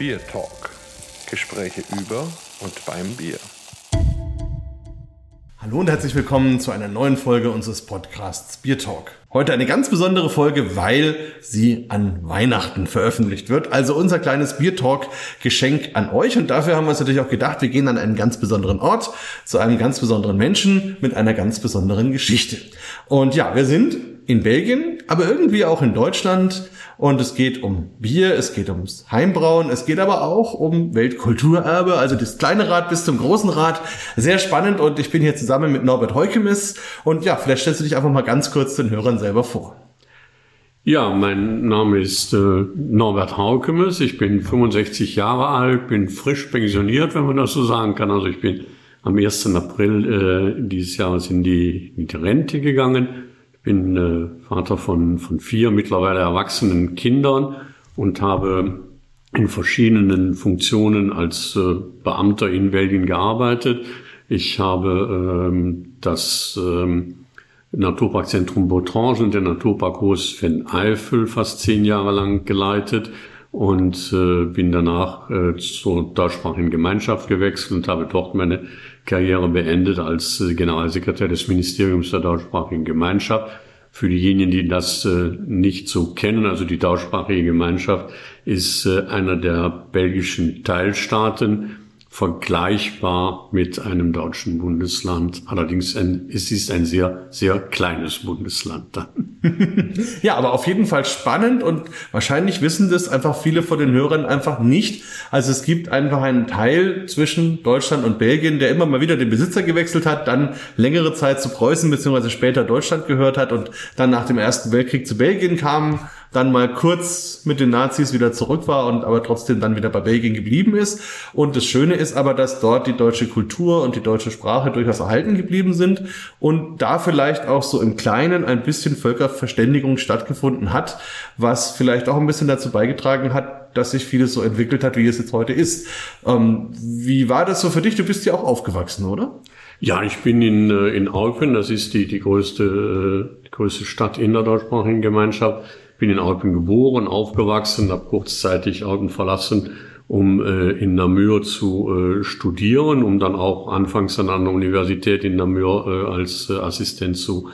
Beer Talk. Gespräche über und beim Bier. Hallo und herzlich willkommen zu einer neuen Folge unseres Podcasts Beer Talk. Heute eine ganz besondere Folge, weil sie an Weihnachten veröffentlicht wird. Also unser kleines Beer Talk Geschenk an euch. Und dafür haben wir uns natürlich auch gedacht, wir gehen an einen ganz besonderen Ort, zu einem ganz besonderen Menschen mit einer ganz besonderen Geschichte. Und ja, wir sind in Belgien, aber irgendwie auch in Deutschland. Und es geht um Bier, es geht ums Heimbrauen, es geht aber auch um Weltkulturerbe, also das kleine Rad bis zum großen Rad. Sehr spannend und ich bin hier zusammen mit Norbert Heukemis. Und ja, vielleicht stellst du dich einfach mal ganz kurz den Hörern selber vor. Ja, mein Name ist äh, Norbert Haukemes. Ich bin 65 Jahre alt, bin frisch pensioniert, wenn man das so sagen kann. Also ich bin am 1. April äh, dieses Jahres in die, in die Rente gegangen bin äh, Vater von, von vier mittlerweile erwachsenen Kindern und habe in verschiedenen Funktionen als äh, Beamter in Belgien gearbeitet. Ich habe ähm, das ähm, Naturparkzentrum Botrange und der Naturpark Groß Van Eifel fast zehn Jahre lang geleitet und äh, bin danach äh, zur deutschsprachigen Gemeinschaft gewechselt und habe dort meine Karriere beendet als äh, Generalsekretär des Ministeriums der deutschsprachigen Gemeinschaft. Für diejenigen, die das äh, nicht so kennen, also die deutschsprachige Gemeinschaft ist äh, einer der belgischen Teilstaaten vergleichbar mit einem deutschen Bundesland. Allerdings ein, es ist ein sehr, sehr kleines Bundesland dann. ja, aber auf jeden Fall spannend und wahrscheinlich wissen das einfach viele von den Hörern einfach nicht. Also es gibt einfach einen Teil zwischen Deutschland und Belgien, der immer mal wieder den Besitzer gewechselt hat, dann längere Zeit zu Preußen bzw. später Deutschland gehört hat und dann nach dem Ersten Weltkrieg zu Belgien kam dann mal kurz mit den Nazis wieder zurück war und aber trotzdem dann wieder bei Belgien geblieben ist. Und das Schöne ist aber, dass dort die deutsche Kultur und die deutsche Sprache durchaus erhalten geblieben sind und da vielleicht auch so im Kleinen ein bisschen Völkerverständigung stattgefunden hat, was vielleicht auch ein bisschen dazu beigetragen hat, dass sich vieles so entwickelt hat, wie es jetzt heute ist. Ähm, wie war das so für dich? Du bist ja auch aufgewachsen, oder? Ja, ich bin in, äh, in Alpen, das ist die, die größte, äh, die größte Stadt in der deutschsprachigen Gemeinschaft bin in Alpen geboren, aufgewachsen, habe kurzzeitig Alpen verlassen, um äh, in Namur zu äh, studieren, um dann auch anfangs an der Universität in Namur äh, als äh, Assistent zu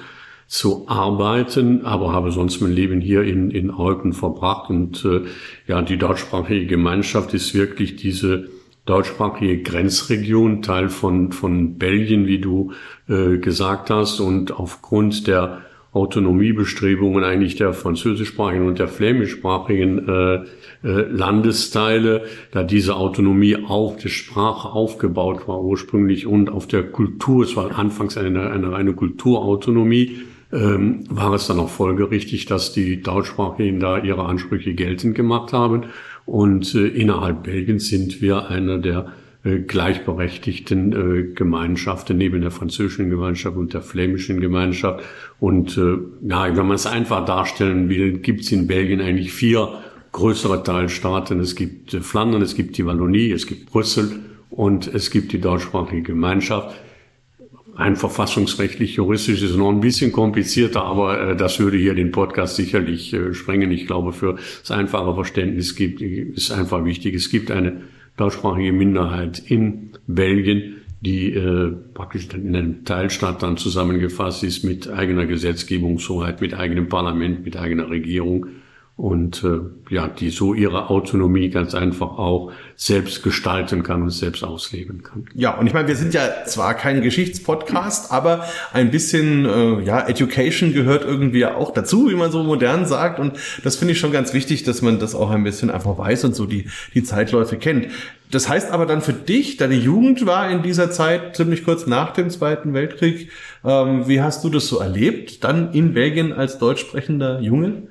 zu arbeiten, aber habe sonst mein Leben hier in, in Alpen verbracht. Und äh, ja, die deutschsprachige Gemeinschaft ist wirklich diese deutschsprachige Grenzregion, Teil von, von Belgien, wie du äh, gesagt hast. Und aufgrund der Autonomiebestrebungen eigentlich der französischsprachigen und der flämischsprachigen äh, äh, Landesteile, da diese Autonomie auf der Sprache aufgebaut war ursprünglich und auf der Kultur, es war anfangs eine, eine reine Kulturautonomie, ähm, war es dann auch folgerichtig, dass die Deutschsprachigen da ihre Ansprüche geltend gemacht haben. Und äh, innerhalb Belgiens sind wir einer der äh, gleichberechtigten äh, Gemeinschaften neben der französischen Gemeinschaft und der flämischen Gemeinschaft. Und äh, ja, wenn man es einfach darstellen will, gibt es in Belgien eigentlich vier größere Teilstaaten. Es gibt äh, Flandern, es gibt die Wallonie, es gibt Brüssel und es gibt die deutschsprachige Gemeinschaft. Ein verfassungsrechtlich, juristisch ist noch ein bisschen komplizierter, aber äh, das würde hier den Podcast sicherlich äh, sprengen. Ich glaube, für das einfache Verständnis gibt, ist einfach wichtig. Es gibt eine deutschsprachige Minderheit in Belgien, die äh, praktisch in einem Teilstaat dann zusammengefasst ist mit eigener Gesetzgebungshoheit, mit eigenem Parlament, mit eigener Regierung und äh, ja, die so ihre Autonomie ganz einfach auch selbst gestalten kann und selbst ausleben kann. Ja, und ich meine, wir sind ja zwar kein Geschichtspodcast, aber ein bisschen äh, ja, Education gehört irgendwie auch dazu, wie man so modern sagt. Und das finde ich schon ganz wichtig, dass man das auch ein bisschen einfach weiß und so die, die Zeitläufe kennt. Das heißt aber dann für dich, deine Jugend war in dieser Zeit ziemlich kurz nach dem Zweiten Weltkrieg. Ähm, wie hast du das so erlebt, dann in Belgien als deutsch sprechender Junge?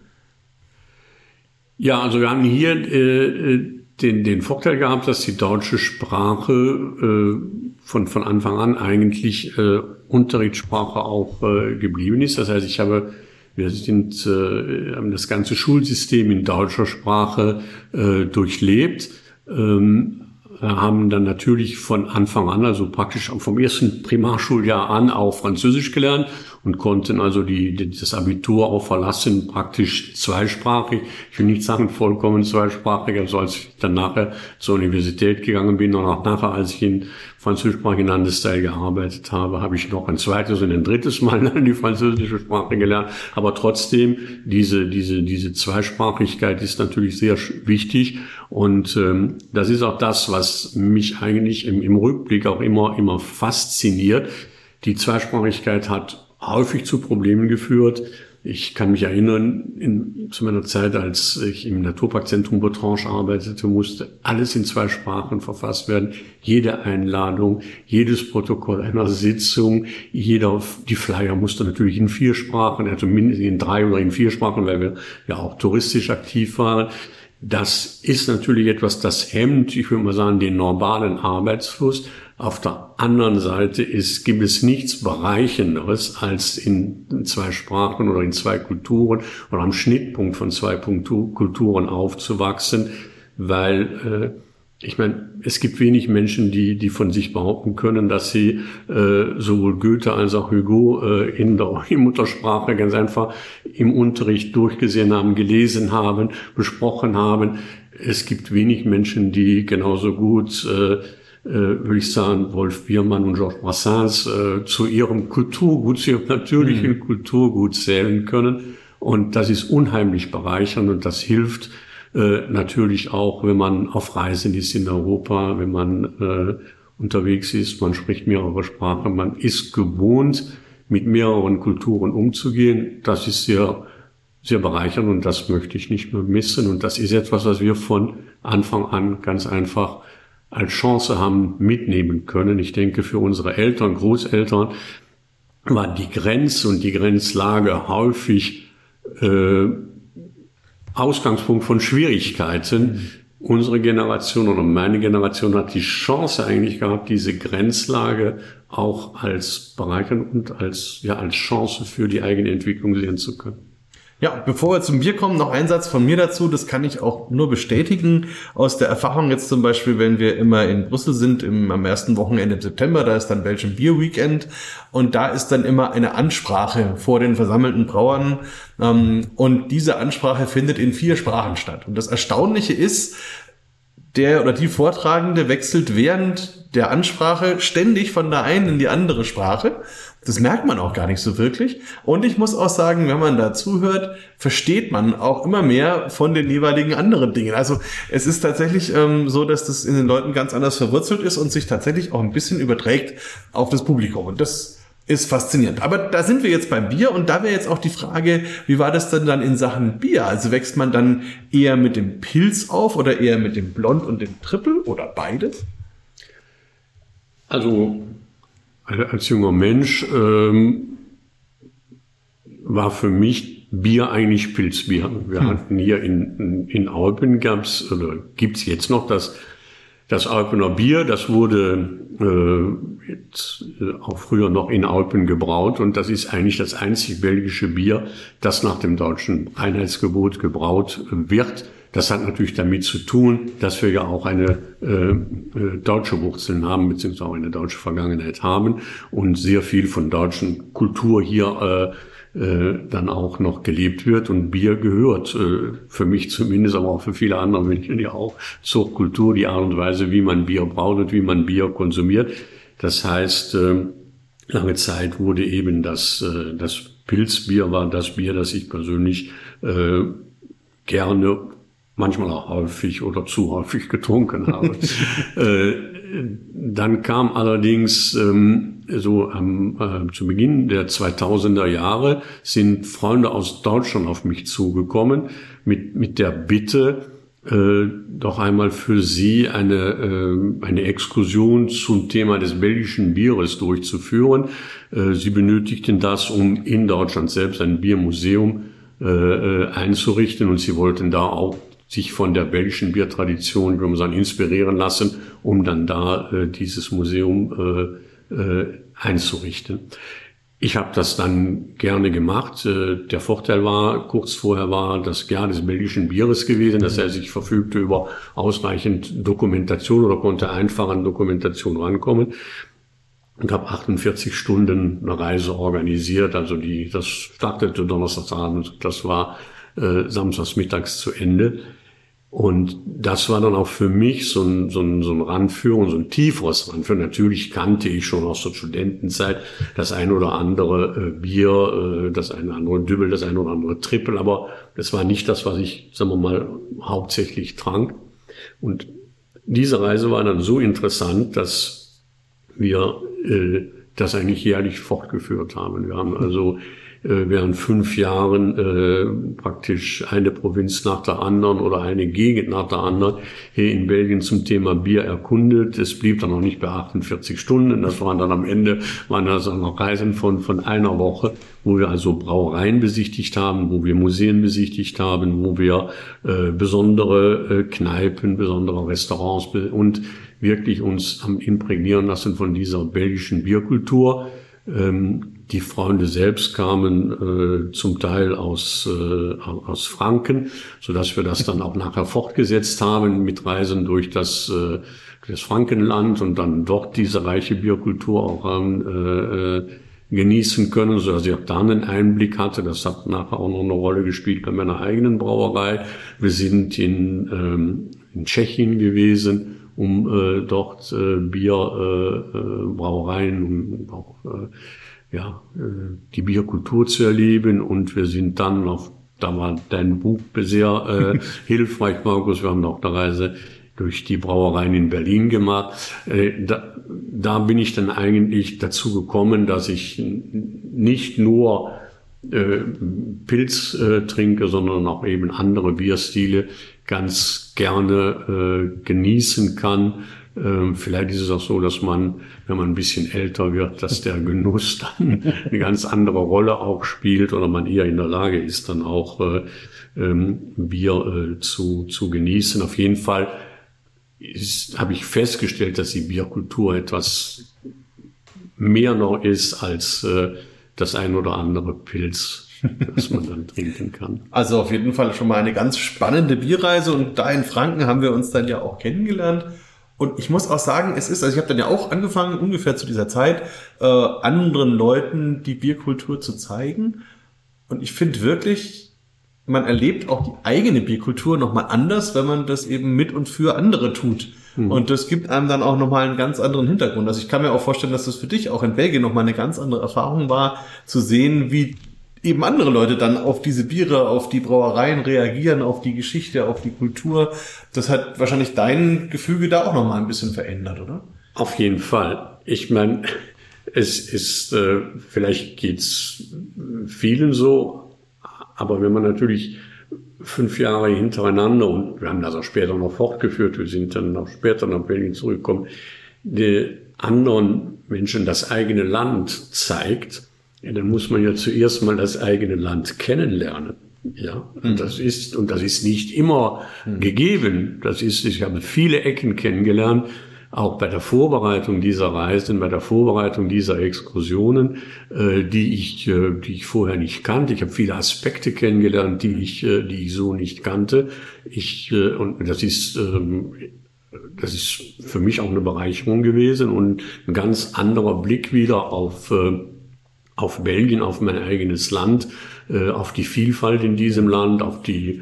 Ja, also wir haben hier äh, äh, den, den Vorteil gehabt, dass die deutsche Sprache äh, von, von Anfang an eigentlich äh, Unterrichtssprache auch äh, geblieben ist. Das heißt, ich habe, wir sind, äh, haben das ganze Schulsystem in deutscher Sprache äh, durchlebt. Ähm, haben dann natürlich von Anfang an, also praktisch vom ersten Primarschuljahr an, auch Französisch gelernt und konnten also die, das Abitur auch verlassen, praktisch zweisprachig. Ich will nicht sagen vollkommen zweisprachig, also als ich dann nachher zur Universität gegangen bin und auch nachher, als ich in französischsprachigen Landesteil gearbeitet habe, habe ich noch ein zweites und ein drittes Mal die französische Sprache gelernt. Aber trotzdem, diese, diese, diese Zweisprachigkeit ist natürlich sehr wichtig. Und ähm, das ist auch das, was mich eigentlich im, im Rückblick auch immer, immer fasziniert. Die Zweisprachigkeit hat häufig zu Problemen geführt. Ich kann mich erinnern, in, zu meiner Zeit, als ich im Naturparkzentrum Botrange arbeitete, musste alles in zwei Sprachen verfasst werden. Jede Einladung, jedes Protokoll einer Sitzung, jeder, die Flyer musste natürlich in vier Sprachen, also mindestens in drei oder in vier Sprachen, weil wir ja auch touristisch aktiv waren. Das ist natürlich etwas, das hemmt, ich würde mal sagen, den normalen Arbeitsfluss. Auf der anderen Seite ist, gibt es nichts Bereichenderes, als in zwei Sprachen oder in zwei Kulturen oder am Schnittpunkt von zwei Kulturen aufzuwachsen, weil äh, ich meine, es gibt wenig Menschen, die, die von sich behaupten können, dass sie äh, sowohl Goethe als auch Hugo äh, in der in Muttersprache ganz einfach im Unterricht durchgesehen haben, gelesen haben, besprochen haben. Es gibt wenig Menschen, die genauso gut äh, äh, würde ich sagen, Wolf Biermann und Georges Brassens äh, zu ihrem Kulturgut, zu ihrem natürlichen mhm. Kulturgut zählen können. Und das ist unheimlich bereichernd und das hilft äh, natürlich auch, wenn man auf Reisen ist in Europa, wenn man äh, unterwegs ist, man spricht mehrere Sprachen, man ist gewohnt, mit mehreren Kulturen umzugehen. Das ist sehr, sehr bereichernd und das möchte ich nicht mehr missen. Und das ist etwas, was wir von Anfang an ganz einfach als Chance haben mitnehmen können. Ich denke, für unsere Eltern, Großeltern war die Grenz und die Grenzlage häufig äh, Ausgangspunkt von Schwierigkeiten. Unsere Generation oder meine Generation hat die Chance eigentlich gehabt, diese Grenzlage auch als bereichern und als, ja, als Chance für die eigene Entwicklung sehen zu können. Ja, bevor wir zum Bier kommen, noch ein Satz von mir dazu. Das kann ich auch nur bestätigen. Aus der Erfahrung jetzt zum Beispiel, wenn wir immer in Brüssel sind, im, am ersten Wochenende im September, da ist dann Belgian Beer Weekend. Und da ist dann immer eine Ansprache vor den versammelten Brauern. Ähm, und diese Ansprache findet in vier Sprachen statt. Und das Erstaunliche ist, der oder die Vortragende wechselt während der Ansprache ständig von der einen in die andere Sprache. Das merkt man auch gar nicht so wirklich. Und ich muss auch sagen, wenn man da zuhört, versteht man auch immer mehr von den jeweiligen anderen Dingen. Also es ist tatsächlich ähm, so, dass das in den Leuten ganz anders verwurzelt ist und sich tatsächlich auch ein bisschen überträgt auf das Publikum. Und das ist faszinierend. Aber da sind wir jetzt beim Bier und da wäre jetzt auch die Frage, wie war das denn dann in Sachen Bier? Also wächst man dann eher mit dem Pilz auf oder eher mit dem Blond und dem Triple oder beides? Also als junger Mensch ähm, war für mich Bier eigentlich Pilzbier. Wir hm. hatten hier in, in Alpen gab's oder gibt's jetzt noch das das Alpener Bier, das wurde äh, jetzt, äh, auch früher noch in Alpen gebraut und das ist eigentlich das einzig belgische Bier, das nach dem deutschen Einheitsgebot gebraut wird. Das hat natürlich damit zu tun, dass wir ja auch eine äh, äh, deutsche Wurzeln haben, beziehungsweise auch eine deutsche Vergangenheit haben und sehr viel von deutschen Kultur hier äh, äh, dann auch noch gelebt wird. Und Bier gehört, äh, für mich zumindest, aber auch für viele andere Menschen ja auch zur Kultur, die Art und Weise, wie man Bier braut und wie man Bier konsumiert. Das heißt, äh, lange Zeit wurde eben das, äh, das Pilzbier war das Bier, das ich persönlich äh, gerne manchmal auch häufig oder zu häufig getrunken habe. äh, dann kam allerdings ähm, so am, äh, zu Beginn der 2000er Jahre sind Freunde aus Deutschland auf mich zugekommen mit, mit der Bitte, äh, doch einmal für sie eine, äh, eine Exkursion zum Thema des belgischen Bieres durchzuführen. Äh, sie benötigten das, um in Deutschland selbst ein Biermuseum äh, äh einzurichten und sie wollten da auch sich von der belgischen Biertradition, würde man sagen, inspirieren lassen, um dann da äh, dieses Museum äh, äh, einzurichten. Ich habe das dann gerne gemacht. Äh, der Vorteil war, kurz vorher war das Jahr des belgischen Bieres gewesen, dass er sich verfügte über ausreichend Dokumentation oder konnte einfach an Dokumentation rankommen. und habe 48 Stunden eine Reise organisiert. Also die, das startete Donnerstagsabend, das war äh, samstags mittags zu Ende. Und das war dann auch für mich so ein, so ein, so ein Ranführen, so ein tieferes Ranführen. Natürlich kannte ich schon aus der Studentenzeit das ein oder andere äh, Bier, äh, das eine oder andere Dübbel, das eine oder andere Trippel, aber das war nicht das, was ich, sagen wir mal, hauptsächlich trank. Und diese Reise war dann so interessant, dass wir äh, das eigentlich jährlich fortgeführt haben. Wir haben also während fünf Jahren äh, praktisch eine Provinz nach der anderen oder eine Gegend nach der anderen hier in Belgien zum Thema Bier erkundet. Es blieb dann noch nicht bei 48 Stunden. Das waren dann am Ende, waren das dann noch Reisen von, von einer Woche, wo wir also Brauereien besichtigt haben, wo wir Museen besichtigt haben, wo wir äh, besondere äh, Kneipen, besondere Restaurants und wirklich uns haben imprägnieren lassen von dieser belgischen Bierkultur. Ähm, die Freunde selbst kamen äh, zum Teil aus, äh, aus Franken, so dass wir das dann auch nachher fortgesetzt haben mit Reisen durch das, äh, das Frankenland und dann dort diese reiche Bierkultur auch haben, äh, äh, genießen können, so dass ich auch da einen Einblick hatte. Das hat nachher auch noch eine Rolle gespielt bei meiner eigenen Brauerei. Wir sind in, ähm, in Tschechien gewesen, um äh, dort äh, Bierbrauereien äh, äh, und auch äh, ja, äh, die Bierkultur zu erleben und wir sind dann auf, da war dein Buch sehr äh, hilfreich, Markus, wir haben auch eine Reise durch die Brauereien in Berlin gemacht. Äh, da, da bin ich dann eigentlich dazu gekommen, dass ich nicht nur äh, Pilz äh, trinke, sondern auch eben andere Bierstile ganz gerne äh, genießen kann ähm, vielleicht ist es auch so, dass man, wenn man ein bisschen älter wird, dass der Genuss dann eine ganz andere Rolle auch spielt oder man eher in der Lage ist, dann auch äh, ähm, Bier äh, zu, zu genießen. Auf jeden Fall habe ich festgestellt, dass die Bierkultur etwas mehr noch ist als äh, das ein oder andere Pilz, das man dann trinken kann. Also auf jeden Fall schon mal eine ganz spannende Bierreise und da in Franken haben wir uns dann ja auch kennengelernt. Und ich muss auch sagen, es ist, also ich habe dann ja auch angefangen, ungefähr zu dieser Zeit, äh, anderen Leuten die Bierkultur zu zeigen. Und ich finde wirklich, man erlebt auch die eigene Bierkultur nochmal anders, wenn man das eben mit und für andere tut. Mhm. Und das gibt einem dann auch nochmal einen ganz anderen Hintergrund. Also ich kann mir auch vorstellen, dass das für dich auch in Belgien nochmal eine ganz andere Erfahrung war, zu sehen, wie eben andere Leute dann auf diese Biere, auf die Brauereien reagieren, auf die Geschichte, auf die Kultur. Das hat wahrscheinlich dein Gefüge da auch noch mal ein bisschen verändert, oder? Auf jeden Fall. Ich meine, es ist, äh, vielleicht geht's vielen so, aber wenn man natürlich fünf Jahre hintereinander und wir haben das auch später noch fortgeführt, wir sind dann auch später nach Berlin zurückgekommen, die anderen Menschen das eigene Land zeigt, ja, dann muss man ja zuerst mal das eigene Land kennenlernen. Ja, und mhm. das ist, und das ist nicht immer mhm. gegeben. Das ist, ich habe viele Ecken kennengelernt, auch bei der Vorbereitung dieser Reisen, bei der Vorbereitung dieser Exkursionen, äh, die ich, äh, die ich vorher nicht kannte. Ich habe viele Aspekte kennengelernt, die ich, äh, die ich so nicht kannte. Ich, äh, und das ist, ähm, das ist für mich auch eine Bereicherung gewesen und ein ganz anderer Blick wieder auf, äh, auf Belgien, auf mein eigenes Land, äh, auf die Vielfalt in diesem Land, auf die,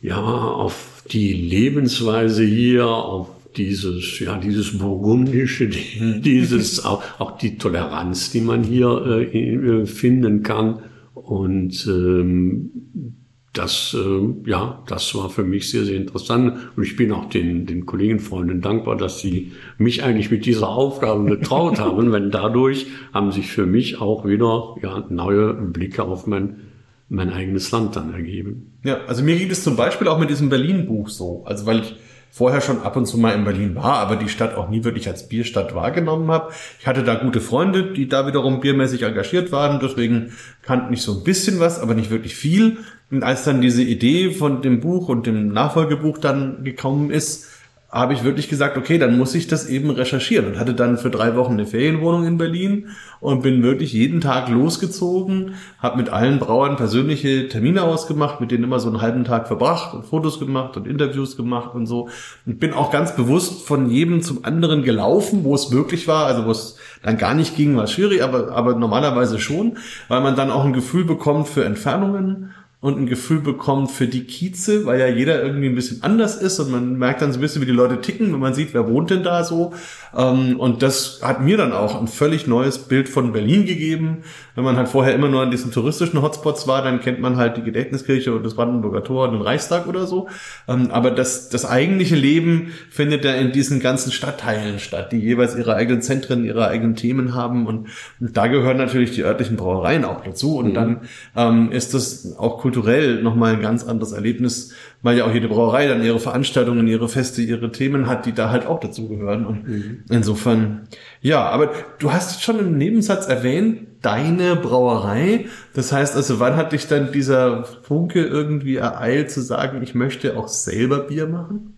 ja, auf die Lebensweise hier, auf dieses, ja, dieses Burgundische, dieses, auch, auch die Toleranz, die man hier äh, finden kann. Und ähm, das, äh, ja, das war für mich sehr, sehr interessant. Und ich bin auch den, den Kollegenfreunden dankbar, dass sie mich eigentlich mit dieser Aufgabe betraut haben, wenn dadurch haben sich für mich auch wieder ja, neue Blicke auf mein, mein eigenes Land dann ergeben. Ja, also mir geht es zum Beispiel auch mit diesem Berlin-Buch so. Also weil ich vorher schon ab und zu mal in Berlin war, aber die Stadt auch nie wirklich als Bierstadt wahrgenommen habe. Ich hatte da gute Freunde, die da wiederum biermäßig engagiert waren, deswegen kannten ich so ein bisschen was, aber nicht wirklich viel. Und als dann diese Idee von dem Buch und dem Nachfolgebuch dann gekommen ist, habe ich wirklich gesagt, okay, dann muss ich das eben recherchieren und hatte dann für drei Wochen eine Ferienwohnung in Berlin und bin wirklich jeden Tag losgezogen, habe mit allen Brauern persönliche Termine ausgemacht, mit denen immer so einen halben Tag verbracht und Fotos gemacht und Interviews gemacht und so. Und bin auch ganz bewusst von jedem zum anderen gelaufen, wo es möglich war, also wo es dann gar nicht ging, war schwierig, aber, aber normalerweise schon, weil man dann auch ein Gefühl bekommt für Entfernungen und ein Gefühl bekommt für die Kieze, weil ja jeder irgendwie ein bisschen anders ist und man merkt dann so ein bisschen, wie die Leute ticken, wenn man sieht, wer wohnt denn da so. Ähm, und das hat mir dann auch ein völlig neues Bild von Berlin gegeben. Wenn man halt vorher immer nur an diesen touristischen Hotspots war, dann kennt man halt die Gedächtniskirche und das Brandenburger Tor und den Reichstag oder so. Ähm, aber das, das eigentliche Leben findet ja in diesen ganzen Stadtteilen statt, die jeweils ihre eigenen Zentren, ihre eigenen Themen haben. Und, und da gehören natürlich die örtlichen Brauereien auch dazu. Und mhm. dann ähm, ist das auch kulturell nochmal ein ganz anderes Erlebnis, weil ja auch jede Brauerei dann ihre Veranstaltungen, ihre Feste, ihre Themen hat, die da halt auch dazugehören. Und mhm. insofern, ja, aber du hast schon im Nebensatz erwähnt, deine Brauerei. Das heißt also, wann hat dich dann dieser Funke irgendwie ereilt zu sagen, ich möchte auch selber Bier machen?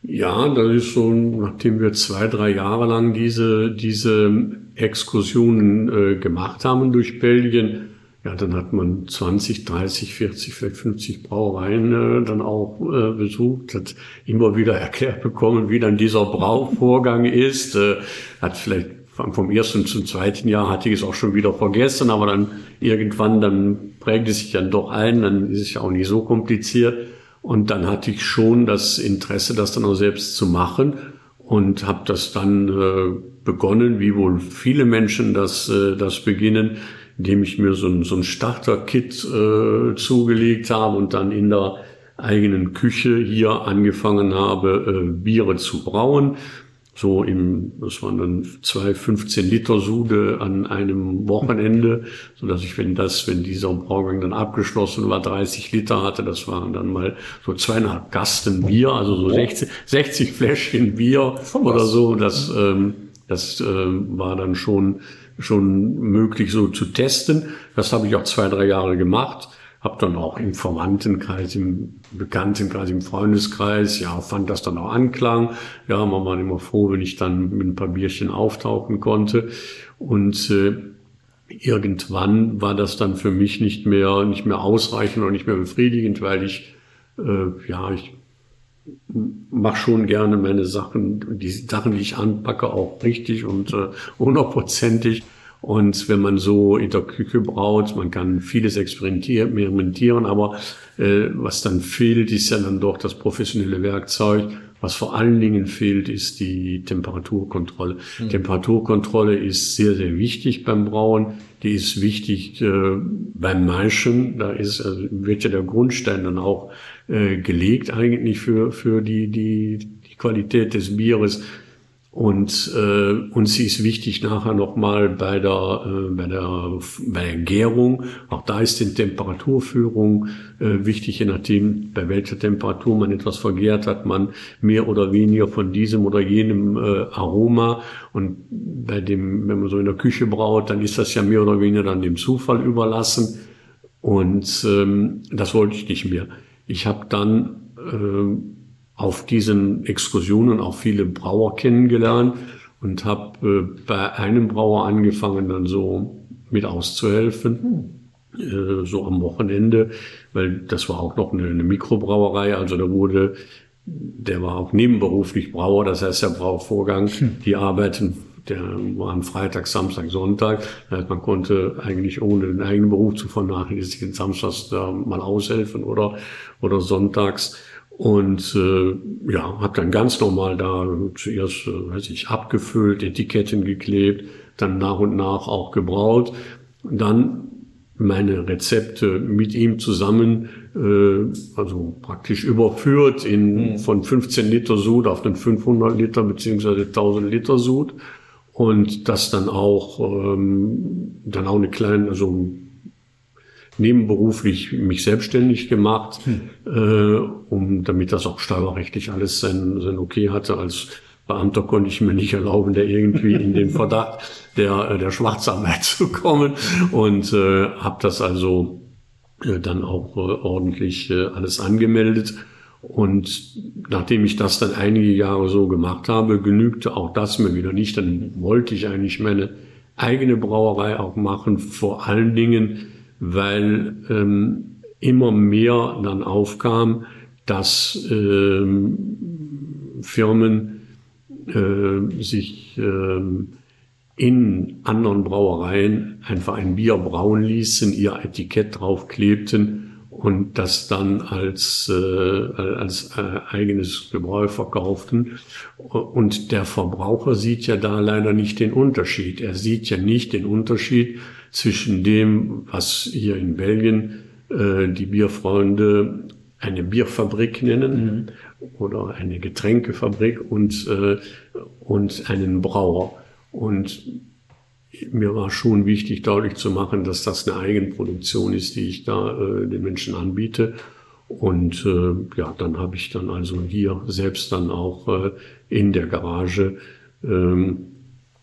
Ja, das ist so, nachdem wir zwei, drei Jahre lang diese, diese Exkursionen äh, gemacht haben durch Belgien, ja, dann hat man 20, 30, 40, vielleicht 50 Brauereien äh, dann auch äh, besucht, hat immer wieder erklärt bekommen, wie dann dieser Brauvorgang ist, äh, hat vielleicht vom ersten zum zweiten Jahr hatte ich es auch schon wieder vergessen, aber dann irgendwann, dann prägt es sich dann doch ein, dann ist es ja auch nicht so kompliziert. Und dann hatte ich schon das Interesse, das dann auch selbst zu machen und habe das dann äh, begonnen, wie wohl viele Menschen das, äh, das beginnen, indem ich mir so ein, so ein Starter-Kit äh, zugelegt habe und dann in der eigenen Küche hier angefangen habe, äh, Biere zu brauen. So im, das waren dann zwei 15 Liter Sude an einem Wochenende, so dass ich, wenn das, wenn dieser Braugang dann abgeschlossen war, 30 Liter hatte, das waren dann mal so zweieinhalb Gasten Bier, also so 60, 60 Fläschchen Bier oder so. Das, ähm, das äh, war dann schon schon möglich so zu testen. Das habe ich auch zwei, drei Jahre gemacht. Habe dann auch im Verwandtenkreis, im Bekanntenkreis, im Freundeskreis, ja, fand das dann auch Anklang. Ja, man war immer froh, wenn ich dann mit ein paar Bierchen auftauchen konnte. Und äh, irgendwann war das dann für mich nicht mehr, nicht mehr ausreichend und nicht mehr befriedigend, weil ich, äh, ja, ich mache schon gerne meine Sachen, die Sachen, die ich anpacke, auch richtig und äh, hundertprozentig. Und wenn man so in der Küche braut, man kann vieles experimentieren, aber äh, was dann fehlt, ist ja dann doch das professionelle Werkzeug. Was vor allen Dingen fehlt, ist die Temperaturkontrolle. Mhm. Temperaturkontrolle ist sehr, sehr wichtig beim Brauen. Die ist wichtig äh, beim Maischen. Da ist, also wird ja der Grundstein dann auch äh, gelegt eigentlich für, für die, die, die Qualität des Bieres. Und äh, uns ist wichtig nachher nochmal bei der, äh, bei, der, bei der Gärung, auch da ist die Temperaturführung äh, wichtig, je nachdem, bei welcher Temperatur man etwas vergärt hat, man mehr oder weniger von diesem oder jenem äh, Aroma. Und bei dem, wenn man so in der Küche braut, dann ist das ja mehr oder weniger dann dem Zufall überlassen. Und ähm, das wollte ich nicht mehr. Ich habe dann äh, auf diesen Exkursionen auch viele Brauer kennengelernt und habe äh, bei einem Brauer angefangen, dann so mit auszuhelfen, äh, so am Wochenende, weil das war auch noch eine, eine Mikrobrauerei, also da wurde, der war auch nebenberuflich Brauer, das heißt der Brauvorgang, hm. die arbeiten der war am Freitag, Samstag, Sonntag. Das heißt, man konnte eigentlich ohne den eigenen Beruf zu vernachlässigen samstags da mal aushelfen oder, oder sonntags. Und äh, ja, habe dann ganz normal da zuerst, äh, weiß ich, abgefüllt, Etiketten geklebt, dann nach und nach auch gebraut. Dann meine Rezepte mit ihm zusammen, äh, also praktisch überführt in mhm. von 15 Liter Sud auf den 500 Liter beziehungsweise 1000 Liter Sud und das dann auch ähm, dann auch eine kleine, also nebenberuflich mich selbstständig gemacht, hm. äh, um damit das auch steuerrechtlich alles sein, sein Okay hatte. Als Beamter konnte ich mir nicht erlauben, der irgendwie in den Verdacht der, äh, der Schwarzarbeit zu kommen und äh, habe das also äh, dann auch äh, ordentlich äh, alles angemeldet. Und nachdem ich das dann einige Jahre so gemacht habe, genügte auch das mir wieder nicht. Dann wollte ich eigentlich meine eigene Brauerei auch machen, vor allen Dingen, weil ähm, immer mehr dann aufkam, dass ähm, Firmen äh, sich ähm, in anderen Brauereien einfach ein Bier brauen ließen, ihr Etikett draufklebten und das dann als, äh, als äh, eigenes Gebräu verkauften. Und der Verbraucher sieht ja da leider nicht den Unterschied. Er sieht ja nicht den Unterschied zwischen dem, was hier in Belgien äh, die Bierfreunde eine Bierfabrik nennen mhm. oder eine Getränkefabrik und, äh, und einen Brauer. Und mir war schon wichtig, deutlich zu machen, dass das eine Eigenproduktion ist, die ich da äh, den Menschen anbiete. Und äh, ja, dann habe ich dann also hier selbst dann auch äh, in der Garage ähm,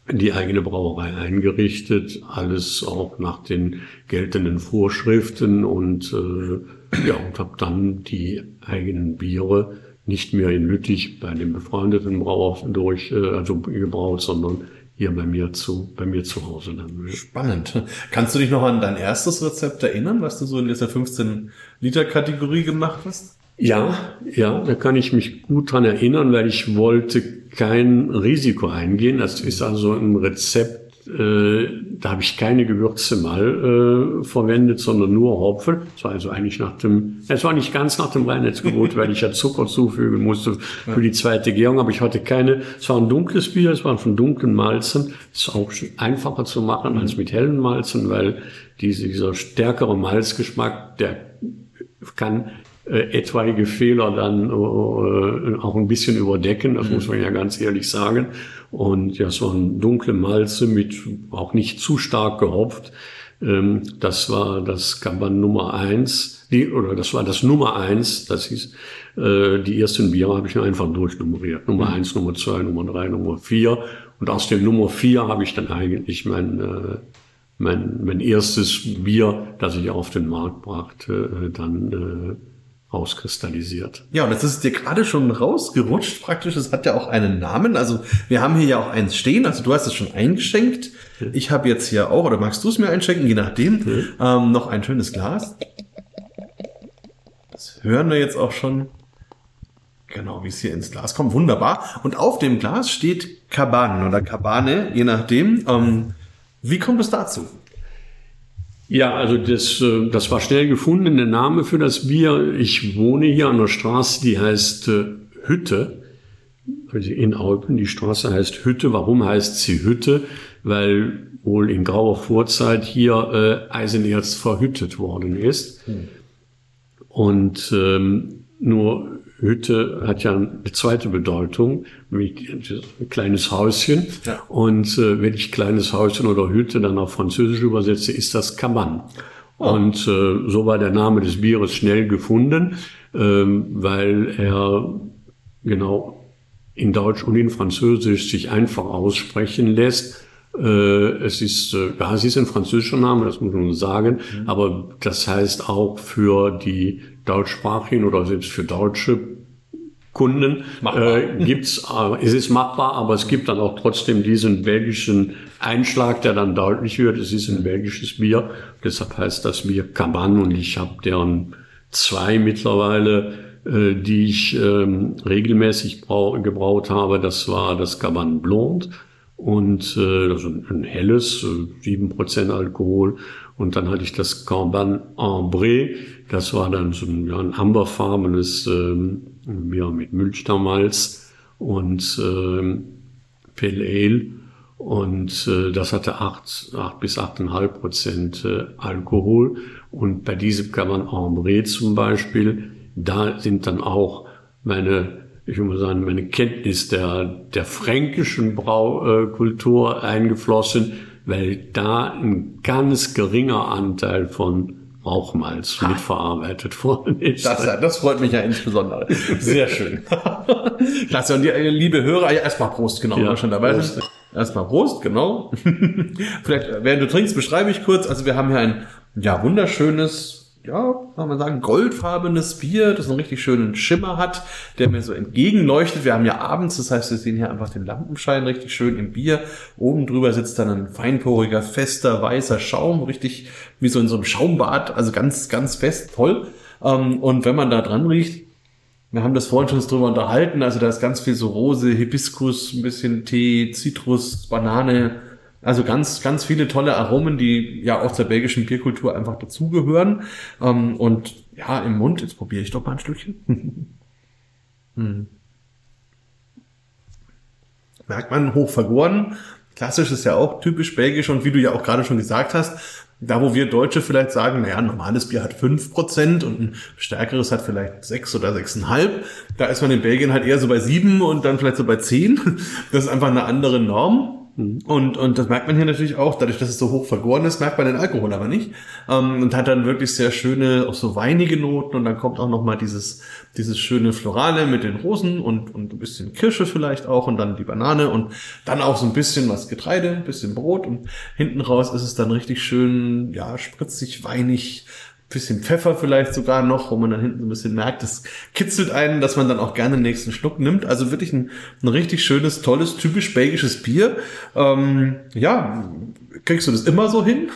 die eigene Brauerei eingerichtet, alles auch nach den geltenden Vorschriften und äh, ja und habe dann die eigenen Biere nicht mehr in Lüttich bei dem befreundeten Brauer durch äh, also gebraut, sondern hier bei mir zu, bei mir zu Hause dann. Spannend. Kannst du dich noch an dein erstes Rezept erinnern, was du so in dieser 15 Liter Kategorie gemacht hast? Ja, ja, da kann ich mich gut dran erinnern, weil ich wollte kein Risiko eingehen. Das ist also ein Rezept, äh, da habe ich keine Gewürze mal äh, verwendet, sondern nur Hopfen. Es war also eigentlich nach dem, es war nicht ganz nach dem Reinheitsgebot, weil ich ja Zucker zufügen musste für die zweite Gärung, aber ich hatte keine, es war ein dunkles Bier, es war von dunklen Malzen. Ist auch einfacher zu machen als mit hellen Malzen, weil diese, dieser stärkere Malzgeschmack, der kann äh, etwaige Fehler dann äh, auch ein bisschen überdecken, das mhm. muss man ja ganz ehrlich sagen. Und ja, es waren dunkle Malze mit auch nicht zu stark gehopft. Ähm, das war das Kaban Nummer eins, die, oder das war das Nummer eins, das hieß, äh, die ersten Biere habe ich einfach durchnummeriert. Nummer mhm. eins, Nummer zwei, Nummer drei, Nummer vier. Und aus dem Nummer vier habe ich dann eigentlich mein, äh, mein, mein erstes Bier, das ich auf den Markt brachte, äh, dann rauskristallisiert. Ja, und das ist dir gerade schon rausgerutscht praktisch. Es hat ja auch einen Namen. Also wir haben hier ja auch eins stehen. Also du hast es schon eingeschenkt. Ich habe jetzt hier auch, oder magst du es mir einschenken, je nachdem, mhm. ähm, noch ein schönes Glas. Das hören wir jetzt auch schon. Genau, wie es hier ins Glas kommt. Wunderbar. Und auf dem Glas steht Kaban oder Kabane, je nachdem. Ähm, wie kommt es dazu? Ja, also das, äh, das war schnell gefunden, der Name für das Bier. Ich wohne hier an der Straße, die heißt äh, Hütte, also in Alpen. Die Straße heißt Hütte. Warum heißt sie Hütte? Weil wohl in grauer Vorzeit hier äh, Eisenerz verhüttet worden ist. Hm. Und ähm, nur Hütte hat ja eine zweite Bedeutung, nämlich ein kleines Häuschen. Ja. Und äh, wenn ich kleines Häuschen oder Hütte dann auf Französisch übersetze, ist das Kaban. Oh. Und äh, so war der Name des Bieres schnell gefunden, ähm, weil er genau in Deutsch und in Französisch sich einfach aussprechen lässt. Äh, es ist, äh, ja, es ist ein französischer Name, das muss man sagen, mhm. aber das heißt auch für die deutschsprachigen oder selbst für deutsche Kunden äh, gibt's, äh, es ist machbar, aber es gibt dann auch trotzdem diesen belgischen Einschlag, der dann deutlich wird. Es ist ein belgisches Bier, deshalb heißt das Bier Caban und ich habe deren zwei mittlerweile, äh, die ich ähm, regelmäßig brau gebraut habe. Das war das Caban Blonde und äh, also ein helles, sieben äh, Prozent Alkohol. Und dann hatte ich das Caban Ambré, das war dann so ein, ja, ein amberfarbenes ähm, Bier mit Mülchtermalz und ähm, Pale Ale. Und äh, das hatte acht acht bis 8,5 Prozent äh, Alkohol. Und bei diesem Caban Ambré zum Beispiel, da sind dann auch meine ich würde mal sagen, meine Kenntnis der, der fränkischen Braukultur eingeflossen, weil da ein ganz geringer Anteil von Rauchmalz ha. mitverarbeitet worden ist. Das, das freut mich ja insbesondere. Sehr schön. Klasse. Und die, äh, liebe Hörer, ja, erstmal Prost, genau, ja, schon dabei Prost. Erstmal Prost, genau. Vielleicht, während du trinkst, beschreibe ich kurz. Also wir haben hier ein, ja, wunderschönes, ja, kann man sagen, goldfarbenes Bier, das einen richtig schönen Schimmer hat, der mir so entgegenleuchtet. Wir haben ja abends, das heißt, wir sehen hier einfach den Lampenschein richtig schön im Bier. Oben drüber sitzt dann ein feinporiger, fester, weißer Schaum, richtig wie so in so einem Schaumbad, also ganz, ganz fest, toll. Ähm, und wenn man da dran riecht, wir haben das vorhin schon drüber unterhalten, also da ist ganz viel so Rose, Hibiskus, ein bisschen Tee, Zitrus, Banane, also ganz, ganz viele tolle Aromen, die ja auch zur belgischen Bierkultur einfach dazugehören. Ähm, und ja, im Mund, jetzt probiere ich doch mal ein Stückchen. hm. Merkt man, hoch vergoren. Klassisch ist ja auch typisch belgisch und wie du ja auch gerade schon gesagt hast, da wo wir Deutsche vielleicht sagen, naja, ein normales Bier hat fünf Prozent und ein stärkeres hat vielleicht sechs oder sechseinhalb, da ist man in Belgien halt eher so bei sieben und dann vielleicht so bei zehn. Das ist einfach eine andere Norm. Mhm. Und, und das merkt man hier natürlich auch, dadurch, dass es so hoch vergoren ist, merkt man den Alkohol aber nicht. Ähm, und hat dann wirklich sehr schöne, auch so weinige Noten und dann kommt auch nochmal dieses, dieses schöne Florale mit den Rosen und, und ein bisschen Kirsche vielleicht auch und dann die Banane und dann auch so ein bisschen was Getreide, ein bisschen Brot und hinten raus ist es dann richtig schön, ja, spritzig, weinig, bisschen Pfeffer vielleicht sogar noch, wo man dann hinten so ein bisschen merkt, das kitzelt einen, dass man dann auch gerne den nächsten Schluck nimmt. Also wirklich ein, ein richtig schönes, tolles, typisch belgisches Bier. Ähm, ja, kriegst du das immer so hin?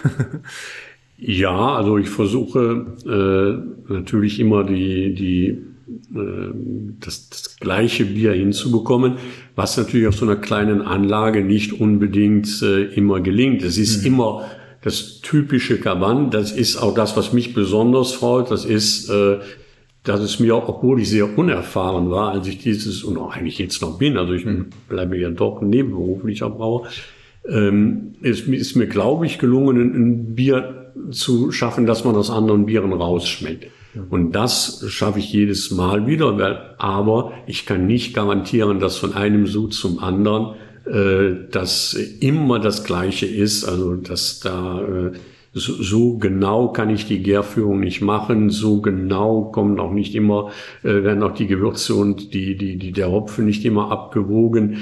ja, also ich versuche äh, natürlich immer die, die äh, das, das gleiche Bier hinzubekommen, was natürlich auf so einer kleinen Anlage nicht unbedingt äh, immer gelingt. Es ist mhm. immer das typische Kaban, das ist auch das, was mich besonders freut. Das ist, äh, dass es mir, obwohl ich sehr unerfahren war, als ich dieses, und auch eigentlich jetzt noch bin, also ich bleibe ja doch nebenberuflicher Brauer, ähm, ist, ist mir, glaube ich, gelungen, ein Bier zu schaffen, dass man aus anderen Bieren rausschmeckt. Und das schaffe ich jedes Mal wieder, weil, aber ich kann nicht garantieren, dass von einem Sud zum anderen äh, dass immer das Gleiche ist, also dass da äh, so, so genau kann ich die Gärführung nicht machen, so genau kommen auch nicht immer, äh, werden auch die Gewürze und die, die, die, der Hopfen nicht immer abgewogen.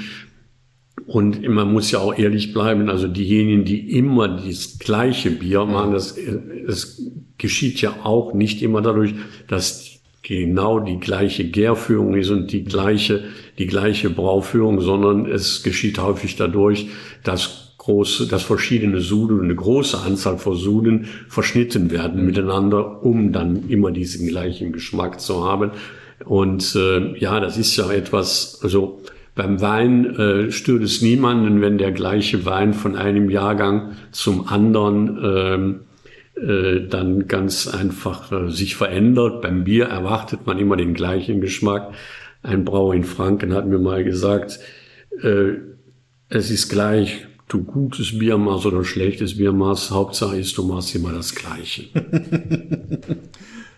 Und man muss ja auch ehrlich bleiben, also diejenigen, die immer das gleiche Bier machen, das, das geschieht ja auch nicht immer dadurch, dass genau die gleiche Gärführung ist und die gleiche, die gleiche Brauführung, sondern es geschieht häufig dadurch, dass große, dass verschiedene Suden, eine große Anzahl von Suden verschnitten werden miteinander, um dann immer diesen gleichen Geschmack zu haben. Und äh, ja, das ist ja etwas, also beim Wein äh, stört es niemanden, wenn der gleiche Wein von einem Jahrgang zum anderen ähm, äh, dann ganz einfach äh, sich verändert. Beim Bier erwartet man immer den gleichen Geschmack. Ein Brauer in Franken hat mir mal gesagt, äh, es ist gleich, du gutes Bier oder schlechtes Bier Hauptsache ist, du machst immer das Gleiche.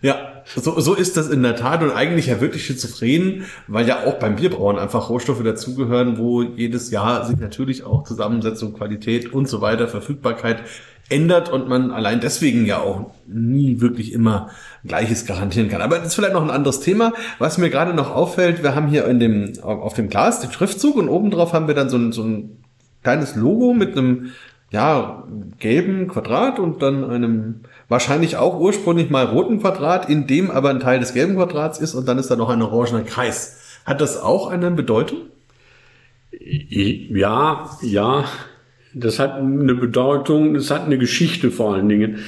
Ja, so, so ist das in der Tat und eigentlich ja wirklich schizophren, weil ja auch beim Bierbrauen einfach Rohstoffe dazugehören, wo jedes Jahr sich natürlich auch Zusammensetzung, Qualität und so weiter, Verfügbarkeit ändert und man allein deswegen ja auch nie wirklich immer Gleiches garantieren kann. Aber das ist vielleicht noch ein anderes Thema. Was mir gerade noch auffällt, wir haben hier in dem, auf dem Glas den Schriftzug und obendrauf haben wir dann so ein, so ein kleines Logo mit einem, ja, gelben Quadrat und dann einem wahrscheinlich auch ursprünglich mal roten Quadrat, in dem aber ein Teil des gelben Quadrats ist und dann ist da noch ein orangener Kreis. Hat das auch eine Bedeutung? Ja, ja, das hat eine Bedeutung, das hat eine Geschichte vor allen Dingen.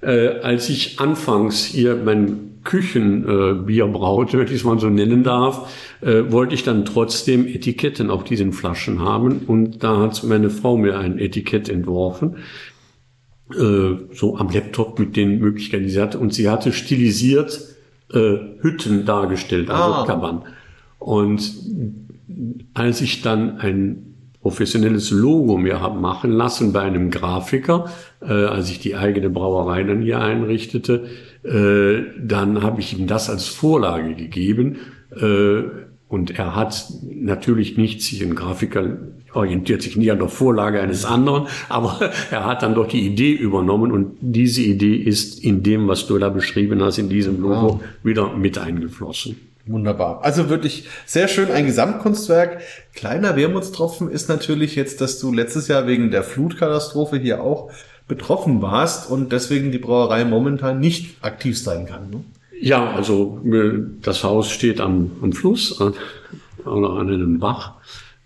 Äh, als ich anfangs hier mein Küchenbier äh, braute, wenn ich es mal so nennen darf, äh, wollte ich dann trotzdem Etiketten auf diesen Flaschen haben. Und da hat meine Frau mir ein Etikett entworfen, äh, so am Laptop mit den Möglichkeiten, die sie hatte. Und sie hatte stilisiert äh, Hütten dargestellt, also ah. Kaban. Und als ich dann ein professionelles Logo mir habe machen lassen bei einem Grafiker, äh, als ich die eigene Brauerei dann hier einrichtete. Äh, dann habe ich ihm das als Vorlage gegeben. Äh, und er hat natürlich nicht sich ein Grafiker orientiert sich nie an der Vorlage eines anderen, aber er hat dann doch die Idee übernommen und diese Idee ist in dem, was du da beschrieben hast, in diesem Logo wow. wieder mit eingeflossen. Wunderbar. Also wirklich sehr schön ein Gesamtkunstwerk. Kleiner Wermutstropfen ist natürlich jetzt, dass du letztes Jahr wegen der Flutkatastrophe hier auch betroffen warst und deswegen die Brauerei momentan nicht aktiv sein kann. Ne? Ja, also äh, das Haus steht am, am Fluss an, oder an einem Bach,